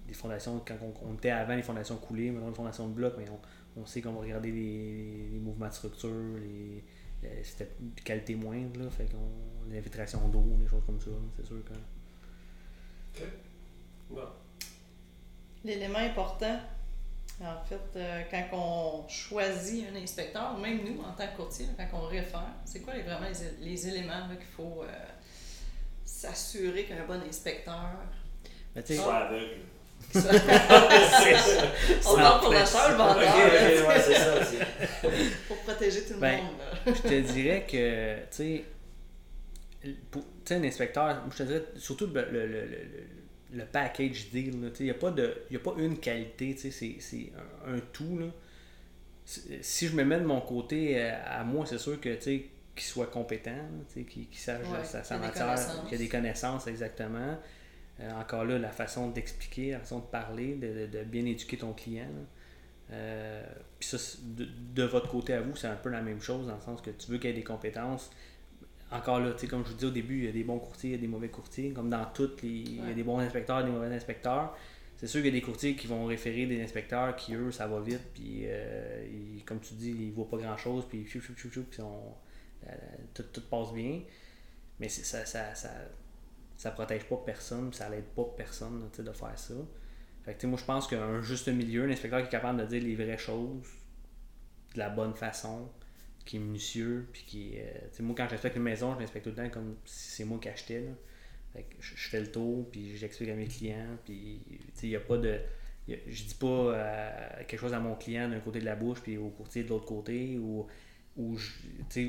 S3: les fondations, quand on, on était avant les fondations coulées, maintenant les fondations de bloc, mais on, on sait qu'on va regarder les, les mouvements de structure, les, les- c'était de qualité moindre, là, fait qu'on l'infiltration d'eau, des choses comme ça, c'est sûr que.
S2: Bon.
S1: L'élément important, en fait, euh, quand on choisit un inspecteur, ou même nous, en tant que courtier, là, quand on réfère, c'est quoi les, vraiment les, les éléments là, qu'il faut euh, s'assurer qu'un bon inspecteur.
S3: Mais
S2: Soit aveugle.
S1: soit- *laughs* on parle pour l'acheteur, le vendeur,
S2: ouais, ça.
S1: pour protéger tout le
S3: Ben,
S1: monde.
S3: je te dirais que, tu sais, pour- tu sais, un inspecteur, je te dirais, surtout le, le, le, le, le package deal, il n'y a, pas de- y a pas une qualité, c'est- un, un tout, là. Si je me mets de mon côté euh, à moi, c'est sûr que, qu'il soit compétent, qu'il sache
S1: Ouais,
S3: sa, matière, qu'il ait des connaissances, exactement. Euh, encore là, la façon d'expliquer, la façon de parler, de, de- de bien éduquer ton client. Euh, Puis ça, de, de votre côté à vous, c'est un peu la même chose, dans le sens que tu veux qu'il y ait des compétences. Encore là, tu sais, comme je vous dis au début, il y a des bons courtiers, il y a des mauvais courtiers. Comme dans toutes les. Il y a des bons inspecteurs, des mauvais inspecteurs. C'est sûr qu'il y a des courtiers qui vont référer des inspecteurs qui, eux, ça va vite, puis euh, ils- comme tu dis, ils ne voient pas grand-chose, puis chou, chou, chou, chou, puis on- euh, tout, tout passe bien. Mais ça, ça, ça, ça protège pas personne, ça l'aide pas personne là, de faire ça. Fait que, tu sais, moi, je pense qu'un juste milieu, un inspecteur qui est capable de dire les vraies choses de la bonne façon, qui est minutieux, puis qui euh, moi, quand j'inspecte une maison, je l'inspecte tout le temps comme si c'est moi qui achetais. Je, fais le tour, puis j'explique à mes clients, puis il n'y a pas de. je dis pas euh, quelque chose à mon client d'un côté de la bouche, puis au courtier de l'autre côté, ou, ou,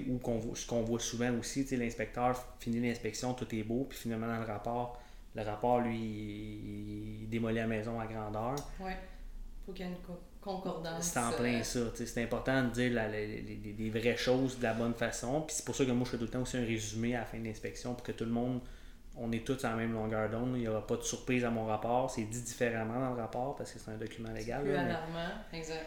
S3: ou qu'on ce qu'on voit souvent aussi, l'inspecteur finit l'inspection, tout est beau, puis finalement dans le rapport, le rapport, lui, il, démolit la maison à grandeur.
S1: Ouais. Faut qu'il y ait une co- concordance.
S3: C'est en
S1: euh,
S3: plein ça. tu sais, C'est important de dire la- la- les, les- les vraies choses de la bonne façon. Puis c'est pour ça que moi, je fais tout le temps aussi un résumé à la fin de l'inspection pour que tout le monde, on est tous à la même longueur d'onde. Il n'y aura pas de surprise à mon rapport. C'est dit différemment dans le rapport parce que c'est un document légal.
S1: Plus
S3: là, mais-
S1: exact.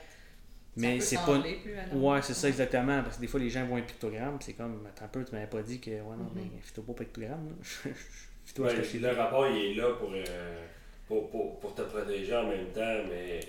S3: mais
S1: Ça
S3: c'est pas. Ouais, c'est ça exactement. Parce que des fois, les gens voient un pictogramme. C'est comme, attends un peu, tu m'avais pas dit que. Ouais, non,
S1: Mhm.
S3: mais fais-toi pas pictogramme. *laughs*
S2: le rapport, il est là pour, euh, pour, pour, pour te protéger en même temps, mais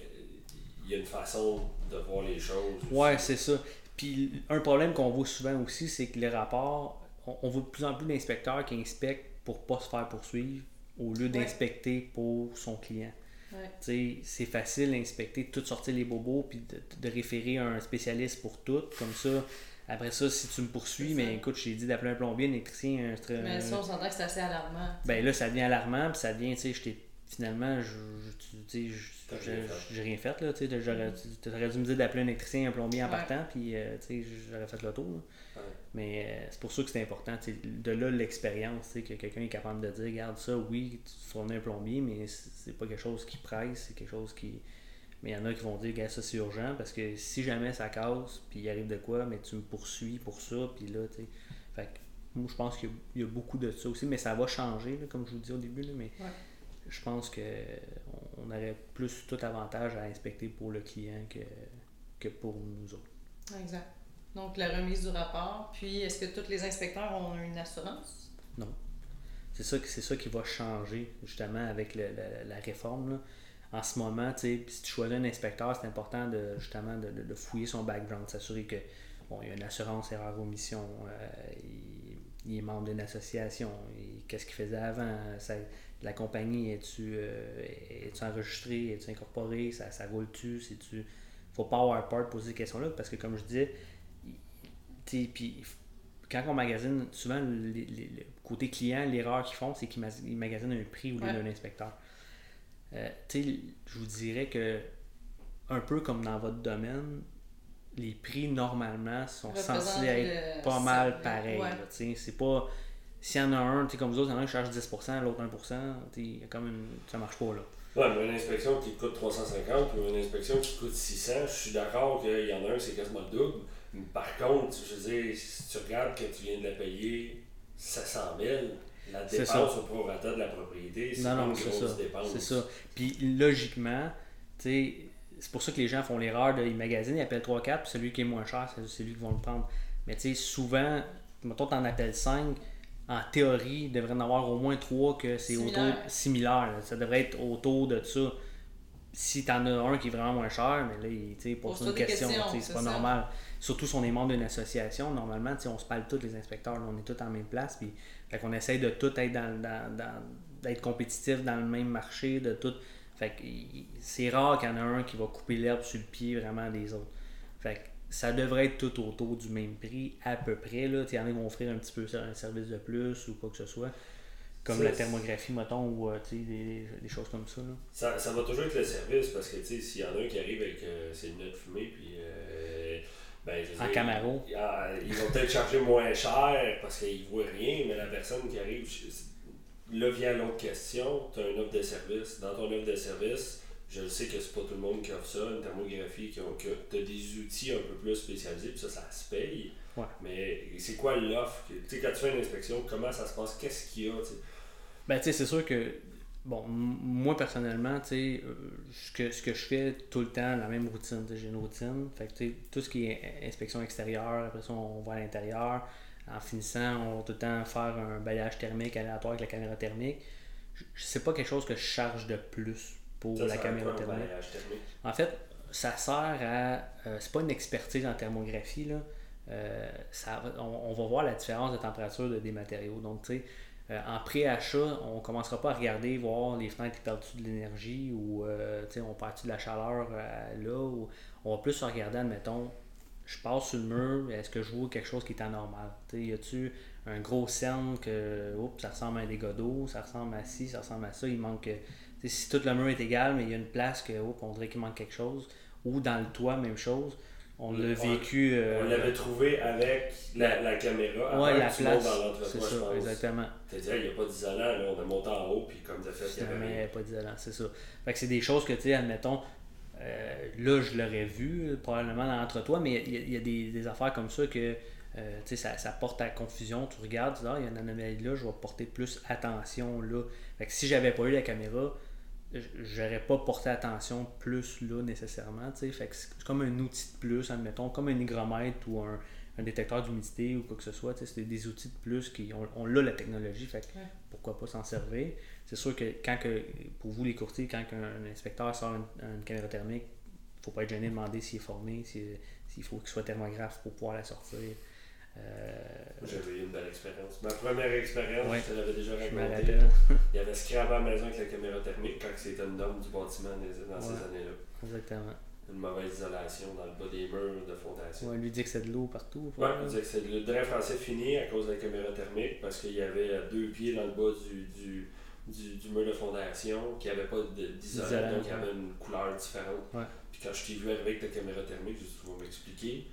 S2: il y a une façon de voir les choses.
S3: Ouais, c'est ça. Puis un problème qu'on voit souvent aussi, c'est que les rapports, on, on voit de plus en plus d'inspecteurs qui inspectent pour pas se faire poursuivre au lieu d'inspecter pour son client.
S1: Ouais.
S3: Tu sais, c'est facile d'inspecter, de tout sortir les bobos, puis de, de référer à un spécialiste pour tout. Comme ça, après ça, si tu me poursuis, mais écoute, je t'ai dit d'appeler un plombier, un électricien, un,
S1: Mais ça, on s'entend que c'est assez alarmant.
S3: ben là, ça devient alarmant, puis ça devient, tu sais, je t'ai- finalement, je, j'ai rien fait, là, tu sais, j'aurais, tu aurais dû me dire d'appeler un électricien, un plombier en
S1: Ouais.
S3: partant, puis, euh, tu sais, j'aurais fait le tour.
S2: Ouais.
S3: Mais euh, c'est pour ça que c'est important, tu sais, de là, l'expérience, que quelqu'un est capable de dire, regarde ça, oui, tu fournis un plombier, mais c'est pas quelque chose qui presse, c'est quelque chose qui... Mais il y en a qui vont dire, regarde, ça c'est urgent, parce que si jamais ça casse, puis il arrive de quoi, mais tu me poursuis pour ça, puis là, tu sais... Fait que moi, je pense qu'il y a- il y, a beaucoup de ça aussi, mais ça va changer, là, comme je vous dis au début, là, mais
S1: Ouais.
S3: Je pense que on- on aurait plus tout avantage à inspecter pour le client que, que pour nous autres.
S1: Exact. Donc, la remise du rapport. Puis, est-ce que tous les inspecteurs ont une assurance?
S3: C'est ça, c'est ça qui va changer justement avec le- la réforme. là. en ce moment, si tu choisis un inspecteur, c'est important de justement de, fouiller son background, s'assurer que bon, il y a une assurance erreur omission, euh, il, est membre d'une association, qu'est-ce qu'il faisait avant, la compagnie, es-tu euh, es enregistré, es-tu incorporé, ça, ça roule-tu, si tu faut pas avoir peur de poser ces questions-là parce que comme je disais, puis quand on magasine, souvent le, côté client, l'erreur qu'ils font, c'est qu'ils magasinent un prix ou d'un inspecteur. Euh, je vous dirais que, un peu comme dans votre domaine, les prix normalement sont censés être pas mal pareils. C'est pas. S'il y en a un, comme vous autres, il y en a un qui charge 10%, l'autre 1%, y a comme une... ça marche pas là.
S2: Ouais, mais une inspection qui coûte 350 ou une inspection qui coûte 600, je suis d'accord qu'il y en a un, c'est quasiment le double. Par contre, je veux dire, si tu regardes que tu viens de la payer 700 000, la dépense au prorata de la propriété, c'est une grosse dépense.
S3: C'est ça. Puis logiquement, tu sais, c'est pour ça que les gens font l'erreur de magasiner, ils appellent 3-4, puis celui qui est moins cher, c'est celui qui vont le prendre. Mais tu sais, souvent, mettons, en appelles 5, en théorie, il devrait en avoir au moins 3 que c'est autour similaire. Ça devrait être autour de ça. Si tu en as un qui est vraiment moins cher, mais là, il pose une question, c'est pas normal. Surtout si on est membre d'une association, normalement, on se parle tous les inspecteurs, on est tous en même place. Puis, fait qu'on essaye de tout être dans, dans, d'être compétitif dans le même marché, de tout. Fait que c'est rare qu'il y en a un qui va couper l'herbe sur le pied vraiment des autres. Fait que ça devrait être tout autour du même prix, à peu près. Là. Il y en a qui vont offrir un petit peu un service de plus ou quoi que ce soit. Comme la thermographie, mettons, ou euh, des, des, choses comme ça,
S2: ça. Ça va toujours être le service parce que s'il y en a un qui arrive avec euh, ses lunettes fumées, puis euh, ben,
S3: en Camaro.
S2: Ils vont peut-être charger moins cher parce qu'ils ne voient rien, mais la personne qui arrive, là vient l'autre question, tu as une offre de service. Dans ton offre de service, je sais que c'est pas tout le monde qui offre ça, une thermographie, qui ont, que tu as des outils un peu plus spécialisés, puis ça, ça se paye. Mais c'est quoi l'offre? Tu sais, quand tu fais une inspection, comment ça se passe? Qu'est-ce qu'il y a?
S3: Ben, tu sais, c'est sûr que Bon, moi personnellement, tu sais, euh, ce que, ce que je fais tout le temps, la même routine. J'ai une routine. Fait que, tout ce qui est inspection extérieure, après ça, on va à l'intérieur. En finissant, on va tout le temps faire un balayage thermique aléatoire avec la caméra thermique. C'est pas quelque chose que je charge de plus pour la caméra thermique. En fait, ça sert à. Euh, c'est pas une expertise en thermographie, là. Euh, ça, on, on, va voir la différence de température de, des matériaux. Donc, tu sais, euh, en pré-achat, on ne commencera pas à regarder, voir les fenêtres qui perdent de l'énergie ou euh, on perd de la chaleur là. Ou on va plus regarder, admettons, je passe sur le mur, est-ce que je vois quelque chose qui est anormal? y a-tu un gros cerne que oups, ça ressemble à un dégât d'eau, ça ressemble à ci, ça ressemble à ça, il manque. Si tout le mur est égal, mais il y a une place que oups, on dirait qu'il manque quelque chose, ou dans le toit, même chose. On l'a vécu.
S2: Euh, on l'avait trouvé avec la, la caméra.
S3: Ouais, la place. C'est ça, exactement.
S2: Tu dit, il n'y a pas d'isolant, là, on a monté en haut, puis comme tu as fait, il
S3: n'y avait pas d'isolant, c'est ça. Fait que c'est des choses que, tu sais, admettons, euh, là, je l'aurais vu, probablement dans l'entre-toi, mais il y, a, des, des, affaires comme ça que, euh, tu sais, ça, ça, porte à confusion. Tu regardes, tu dis, ah, il y a une anomalie là, je vais porter plus attention là. Fait que si j'avais pas eu la caméra, j'aurais pas porté attention plus là nécessairement. Fait c'est comme un outil de plus, admettons, comme un hygromètre ou un, détecteur d'humidité ou quoi que ce soit. C'est des outils de plus qui ont, on la technologie, fait pourquoi pas s'en servir. C'est sûr que quand que, pour vous les courtiers, quand un, inspecteur sort une, caméra thermique, il ne faut pas être gêné de demander s'il est formé, s'il faut qu'il soit thermographe pour pouvoir la sortir.
S2: Euh, J'avais eu une belle expérience. Ma première expérience, je te l'avais déjà raconté. Il y avait scrap à la maison avec la caméra thermique quand c'était une norme du bâtiment dans ces années-là.
S3: Exactement.
S2: Une mauvaise isolation dans le bas des murs de fondation.
S3: Ouais, lui dit que c'est de l'eau partout.
S2: Oui, il disait que c'est de l'eau. Le drain français fini à cause de la caméra thermique parce qu'il y avait deux pieds dans le bas du, du, du, du mur de fondation qui n'avait pas d'isolant, donc il y avait une couleur différente. Puis quand je t'ai vu arriver avec ta caméra thermique, je dit, tu vas m'expliquer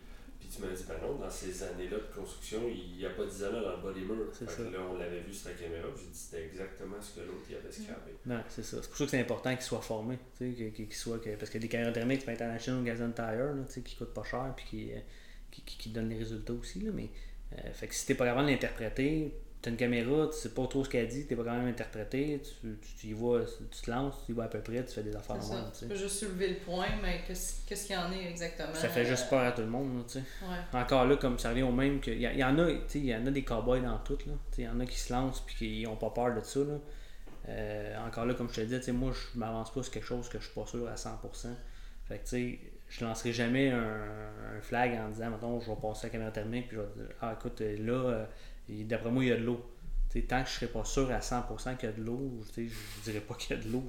S2: tu m'as dit, ben non, dans ces années-là de construction, il n'y a pas d'isolant dans le bas des murs. C'est ça. là, on l'avait vu sur la caméra, j'ai dit c'était exactement ce que l'autre avait scrapé.
S3: Non, c'est ça. C'est pour ça que c'est important qu'il soit formé. Qu'il soit, que, parce que des caméras thermiques, tu peux être en Chine ou Gazon Tire, là, qui coûtent pas cher puis qui, euh, qui, qui, qui donnent les résultats aussi. Là, mais euh, fait que si t'es pas capable de l'interpréter, tu as une caméra, tu sais pas trop ce qu'elle dit, tu pas quand même interprété, tu, tu, y vois, tu te lances, tu y vois à peu près, tu fais des affaires
S1: normales. Tu peux juste soulever le point, mais qu'est-ce qu'il y en est exactement
S3: Ça fait juste peur à tout le monde, tu sais. Encore là, comme ça revient au même que. Il y, en a, tu sais, il y en a des cowboys dans tout, là. Il y en a qui se lancent puis qui n'ont pas peur de ça, là. Euh, encore là, comme je te dis, moi, je m'avance pas sur quelque chose que je suis pas sûr à 100%. Fait que, tu sais, je lancerai jamais un, flag en disant, mettons, je vais passer la caméra terminée, puis je vais dire, ah, écoute, là, euh, d'après moi, il y a de l'eau. tant que je serais pas sûr à 100% qu'il y a de l'eau, je ne dirais pas qu'il y a de l'eau.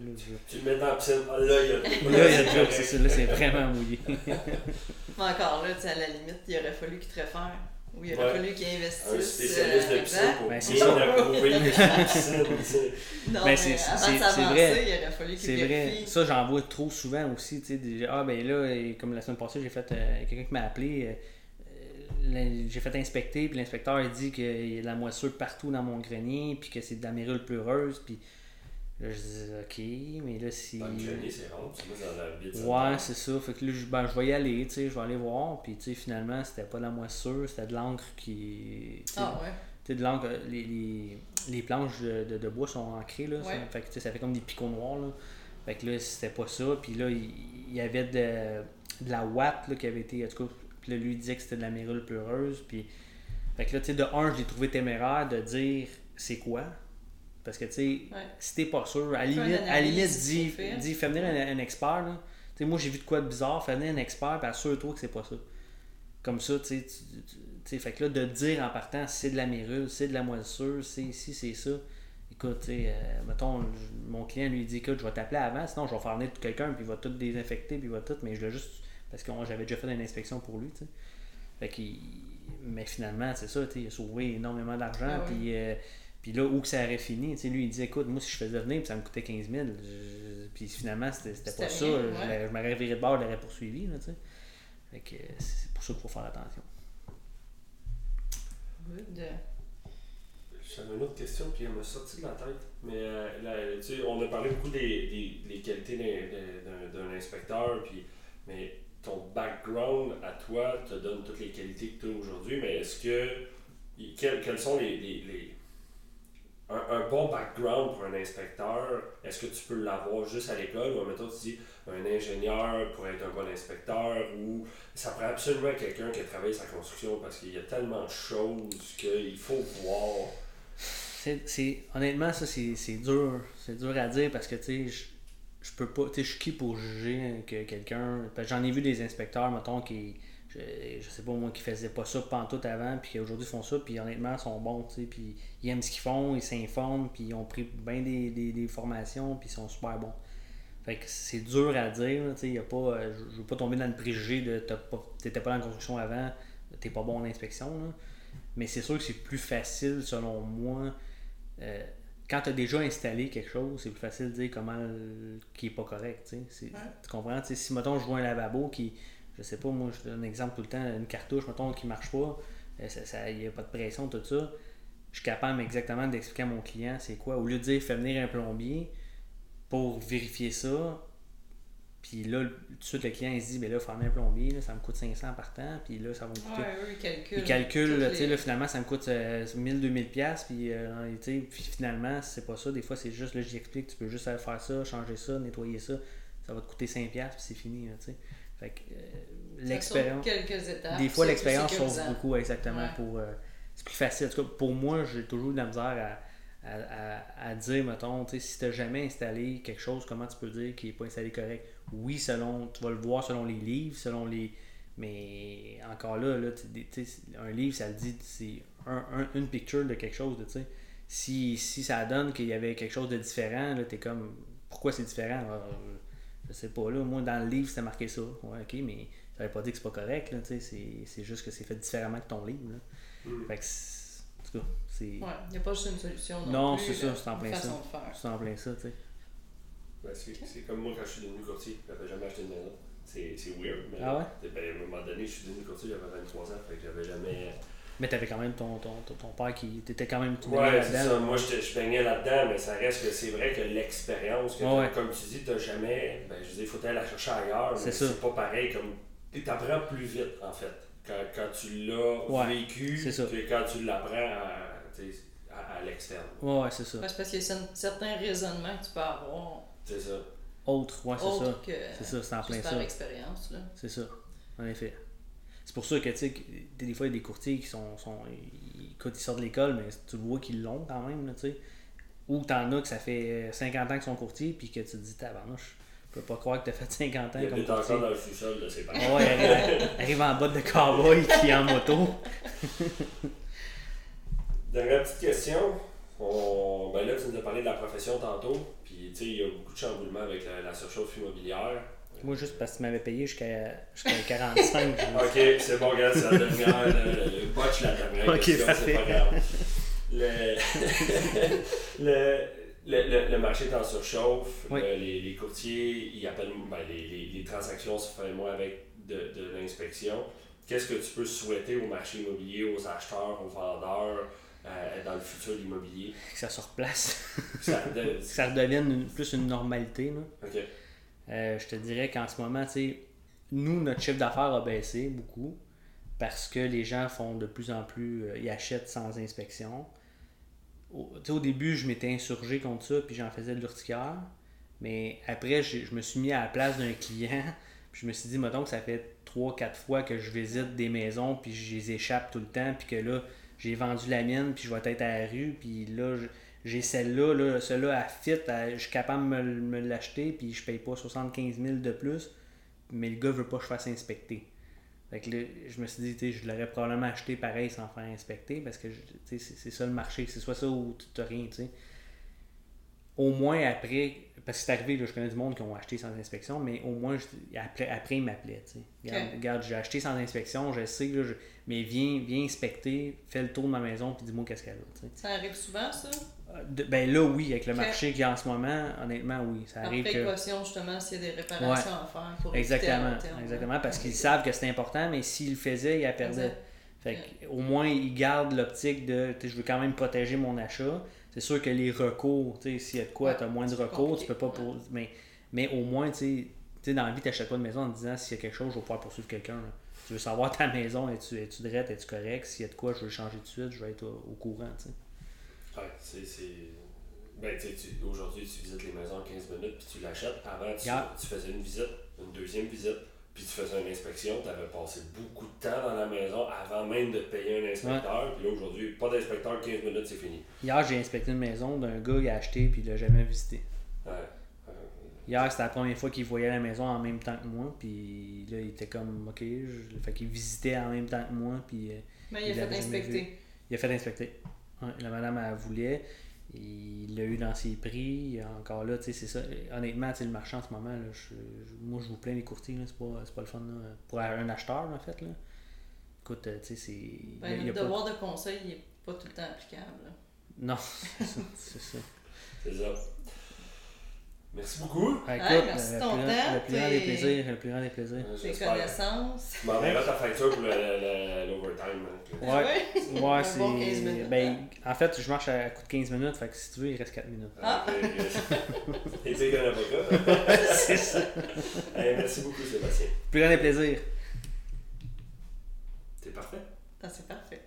S2: Tu le mets dans la piscine, ah, là, il y a de l'eau.
S3: Là, il y a de l'eau, c'est là, c'est vraiment mouillé. *laughs*
S1: Mais encore là, à la limite, il aurait fallu qu'il te réfère. Oui, il aurait fallu qu'il investisse. Un
S2: spécialiste de piscine pour
S3: ben,
S2: bien approuver les
S1: piscines. Non, ben, mais avant de s'avancer, il aurait fallu qu'il
S3: C'est vrai. Ça, j'en vois trop souvent aussi. Tu sais, ah, ben là, comme la semaine passée, j'ai fait. Euh, quelqu'un qui m'a appelé. Euh, j'ai fait inspecter, puis l'inspecteur a dit qu'il y a de la moisissure partout dans mon grenier, puis que c'est de la mérule pleureuse, puis Là, je disais, ok, mais là, si.
S2: c'est rond, tu dans la vie
S3: Ouais, c'est ça. Fait que là, je, ben, je vais y aller, tu sais, je vais aller voir. Puis, tu sais, finalement, c'était pas de la moisissure, c'était de l'encre qui.
S1: Ah, ouais.
S3: Tu sais, de l'encre, les, les, les, planches de, de, bois sont ancrées, là. Ça, fait que, tu sais, ça fait comme des picots noirs, là. Fait que là, c'était pas ça. Puis là, il, y avait de, de la ouate, là, qui avait été. En tout cas, puis là, lui, il disait que c'était de la mérule pleureuse. Puis. Fait que là, tu sais, de un, je l'ai trouvé téméraire de dire c'est quoi? Parce que, tu sais, si t'es pas sûr, à limite, à limite dis, dis, fais venir un, expert. Là. sais moi, j'ai vu de quoi de bizarre, fais venir un expert, puis assure-toi que c'est pas ça. Comme ça, tu sais, fait que là, de dire en partant, c'est de la mérule, c'est de la moisissure, c'est ici, c'est ça. Écoute, tu sais, euh, mettons, mon client lui dit, écoute, je vais t'appeler avant, sinon je vais faire venir quelqu'un, puis il va tout désinfecter, puis il va tout, mais je l'ai juste. Parce que j'avais déjà fait une inspection pour lui, tu sais. Fait qu'il. Mais finalement, c'est ça, tu sais, il a sauvé énormément d'argent, ah puis. Euh, puis là, où que ça aurait fini, lui, il disait, écoute, moi, si je faisais venir, ça me coûtait 15 000. Puis finalement, c'était pas ça. Je m'aurais viré de bord, je l'aurais poursuivi. Là, fait que c'est pour ça qu'il faut faire attention.
S1: Good.
S2: J'avais une autre question, puis elle m'a sorti de la tête. Mais euh, tu sais, on a parlé beaucoup des, des, qualités d'un inspecteur, puis, mais ton background à toi te donne toutes les qualités que tu as aujourd'hui. Mais est-ce que. quelles sont les, les un, bon background pour un inspecteur, est-ce que tu peux l'avoir juste à l'école ou mettons tu dis un ingénieur pour être un bon inspecteur ou ça prend absolument quelqu'un qui a travaillé sa construction parce qu'il y a tellement de choses qu'il faut voir?
S3: Honnêtement, ça c'est, dur. C'est dur à dire parce que tu sais, je peux pas. Tu sais, je suis qui pour juger que quelqu'un? J'en ai vu des inspecteurs, mettons, qui je, sais pas moi qui faisais pas ça pantoute avant puis aujourd'hui font ça puis honnêtement ils sont bons tu sais puis ils aiment ce qu'ils font ils s'informent puis ils ont pris bien des, des, formations puis ils sont super bons fait que c'est dur à dire tu sais y a pas euh, je veux pas tomber dans le préjugé de t'étais pas, pas dans la construction avant t'es pas bon en inspection mais c'est sûr que c'est plus facile selon moi euh, quand tu as déjà installé quelque chose, c'est plus facile de dire comment qui est pas correct. Tu comprends? si mettons je vois un lavabo qui je sais pas, moi, je donne un exemple tout le temps, une cartouche, mettons, qui marche pas, il euh, n'y a pas de pression, tout ça. Je suis capable exactement d'expliquer à mon client c'est quoi. Au lieu de dire, fais venir un plombier pour vérifier ça, puis là, tout de suite, le client il se dit, ben là, faire un plombier, ça me coûte 500 par temps, puis là, ça va me coûter.
S1: Ouais, oui, il calcule.
S3: Il calcule, tu sais, là, finalement, ça me coûte 1000-2000$, puis, euh, puis finalement, c'est pas ça. Des fois, c'est juste, là, j'explique, tu peux juste faire ça, changer ça, nettoyer ça, ça va te coûter 5$, puis c'est fini, tu sais. Fait que euh, l'expérience. Des fois, l'expérience sauve beaucoup, exactement. Pour, euh, c'est plus facile. En tout cas, pour moi, j'ai toujours eu de la misère à, à, à, dire, mettons, si tu n'as jamais installé quelque chose, comment tu peux dire qu'il n'est pas installé correct? Oui, selon, tu vas le voir selon les livres, selon les. Mais encore là, là un livre, ça le dit, c'est un, une picture de quelque chose. sais si, si ça donne qu'il y avait quelque chose de différent, tu es comme pourquoi c'est différent? Je sais pas, là, moi, dans le livre, c'était marqué ça. Ouais, ok, mais ça veut pas dire que c'est pas correct, là, tu sais, c'est juste que c'est fait différemment que ton livre, là. Mm. Fait que, en tout cas, c'est...
S1: Ouais, il n'y a pas juste une solution
S3: Non, c'est ça, c'est en plein ça. C'est en plein ça, tu sais.
S2: Ouais, c'est comme moi quand je suis devenu courtier, j'avais jamais acheté une maison. C'est weird, mais
S3: ah ouais?
S2: ben, à un moment donné, je suis devenu courtier, j'avais 23 ans, fait que j'avais jamais
S3: mais tu avais quand même ton, ton, ton, père qui. était quand même
S2: tout Ouais, c'est ça. Moi, je, je baignais là-dedans, mais ça reste que c'est vrai que l'expérience, comme tu dis, tu jamais. Ben, je veux dire, il faut aller la chercher ailleurs. C'est C'est pas pareil. comme Tu apprends plus vite, en fait, quand, quand tu l'as vécu que quand tu l'apprends à, à, à l'externe.
S3: Ouais, c'est ça.
S1: c'est parce qu'il y a certains raisonnements que tu peux avoir.
S2: C'est ça.
S3: Autre, ouais, c'est ça. C'est ça, c'est en plein ça. C'est ça, en effet. C'est pour ça que, tu sais, des fois, il y a des courtiers qui sont. sont ils, quand ils sortent de l'école, mais tu vois qu'ils l'ont quand même, tu sais. Ou t'en as que ça fait 50 ans qu'ils sont courtiers, puis que tu te dis, tabarnouche, je peux pas croire que t'as fait *laughs* 50 ans
S2: Il
S3: comme
S2: est encore dans le sous-sol de ses parents.
S3: Ouais, arrive, *laughs* arrive en botte de cowboy qui est en moto.
S2: Dernière petite question. On... Ben là, tu nous as parlé de la profession tantôt. Puis, tu sais, il y a beaucoup de chamboulements avec la, la surchauffe immobilière.
S3: Moi, juste parce que tu m'avais payé jusqu'à jusqu'à *laughs* 45. je-
S2: Ok, c'est bon, regarde, c'est la dernière. Le, le botch, la dernière
S3: Ok,
S2: c'est pas grave. *laughs* Le, le, le, marché est en surchauffe.
S3: Oui.
S2: Le- les, les courtiers, ils appellent, ben, les, les, les transactions se font moins avec de, de l'inspection. Qu'est-ce que tu peux souhaiter au marché immobilier, aux acheteurs, aux vendeurs, euh, dans le futur de l'immobilier?
S3: que ça se replace.
S2: Ça- de- *laughs*
S3: que ça redevienne une- plus une normalité. Là.
S2: ok.
S3: Euh, je te dirais qu'en ce moment, tu sais, nous, notre chiffre d'affaires a baissé beaucoup parce que les gens font de plus en plus, euh, ils achètent sans inspection. Au, au début, je m'étais insurgé contre ça, puis j'en faisais de l'urticaire. Mais après, j'ai- je me suis mis à la place d'un client, *laughs* puis je me suis dit, mettons que ça fait 3-4 fois que je visite des maisons, puis je les échappe tout le temps, puis que là, j'ai vendu la mienne, puis je vais être à la rue, puis là, j'ai celle-là, là, celle-là à fit, je suis capable de me, l'acheter, puis je paye pas 75 000 de plus, mais le gars veut pas que je fasse inspecter. Fait que là, je me suis dit, je l'aurais probablement acheté pareil sans faire inspecter, parce que c'est ça le marché, c'est soit ça ou tu n'as rien, tu sais. Au moins après, parce que c'est arrivé, là, je connais du monde qui ont acheté sans inspection, mais au moins, je- après, après ils m'appelaient. Regarde, j'ai acheté sans inspection, je sais, là, je- mais viens, viens inspecter, fais le tour de ma maison, puis dis-moi qu'est-ce qu'elle a.
S1: Ça arrive souvent, ça?
S3: Euh, de- ben là, oui, avec le marché qu'il y a en ce moment, honnêtement, oui. Ça
S1: Par
S3: arrive que.
S1: précaution, justement, s'il y a des réparations à faire pour
S3: Exactement,
S1: terme,
S3: exactement,
S1: hein.
S3: parce qu'ils savent que c'est important, mais s'ils le faisaient, ils la perdaient.
S1: Exact.
S3: Fait au moins, ils gardent l'optique de tu sais, je veux quand même protéger mon achat. C'est sûr que les recours, tu sais, s'il y a de quoi,
S1: Ouais,
S3: tu as moins de recours, tu peux pas.
S1: ouais.
S3: pour- mais, mais au moins, tu sais, tu sais, dans la vie, tu n'achètes pas de maison en te disant s'il y a quelque chose, je vais pouvoir poursuivre quelqu'un. Tu veux savoir ta maison, es-tu drette, es-tu correct, s'il y a de quoi, je veux le changer de suite, je vais être au, au courant. tu sais.
S2: Ouais, c'est. c'est- Ben, tu aujourd'hui, tu visites les maisons en 15 minutes puis tu l'achètes. Avant, tu,
S3: Yeah.
S2: tu faisais une visite, une deuxième visite, puis tu faisais une inspection. Tu avais passé beaucoup de temps dans la maison avant même de payer un inspecteur. Puis là, aujourd'hui, pas d'inspecteur, 15 minutes, c'est fini.
S3: Hier, j'ai inspecté une maison d'un gars, il a acheté, puis il l'a jamais visité.
S2: Ouais. Euh,
S3: Hier, c'était la première fois qu'il voyait la maison en même temps que moi, puis là, il était comme, ok, je... fait qu'il visitait en même temps que moi, puis euh,
S1: Mais il a fait inspecter.
S3: il a fait inspecter. Ouais, la madame, elle voulait, il l'a eu dans ses prix, encore là, tu sais, c'est ça. Honnêtement, tu sais, le marché en ce moment, là, je- je- moi, je vous plains les courtiers, là, c'est pas, c'est pas le fun, là. pour un acheteur, en fait, là. Écoute, euh, tu sais, c'est...
S1: Ben, le
S3: pas-
S1: devoir de conseil, il n'est pas tout le temps applicable. là.
S3: Non, *laughs* c'est ça, c'est ça.
S2: Merci beaucoup.
S3: Ah,
S1: Hey,
S3: écoute,
S1: merci
S3: le,
S1: de ton
S3: plus grand,
S1: temps,
S3: le plus grand des plaisirs, le plus grand des plaisirs.
S2: Euh,
S1: Tes connaissances.
S2: Tu m'enverras ta facture pour le- le- l'overtime. hein.
S3: Ouais,
S1: Ouais. *laughs*
S3: c'est.
S1: bon 15 minutes,
S3: ben,
S1: hein.
S3: en fait, je marche à coup de 15 minutes, fait que si tu veux, il reste 4 minutes.
S1: Ah.
S2: Euh, *laughs* Et tu sais qu'un avocat. *laughs*
S3: c'est ça.
S2: Hey, merci beaucoup, Sébastien.
S3: Plus grand des plaisirs.
S2: C'est parfait.
S1: Ah, c'est parfait.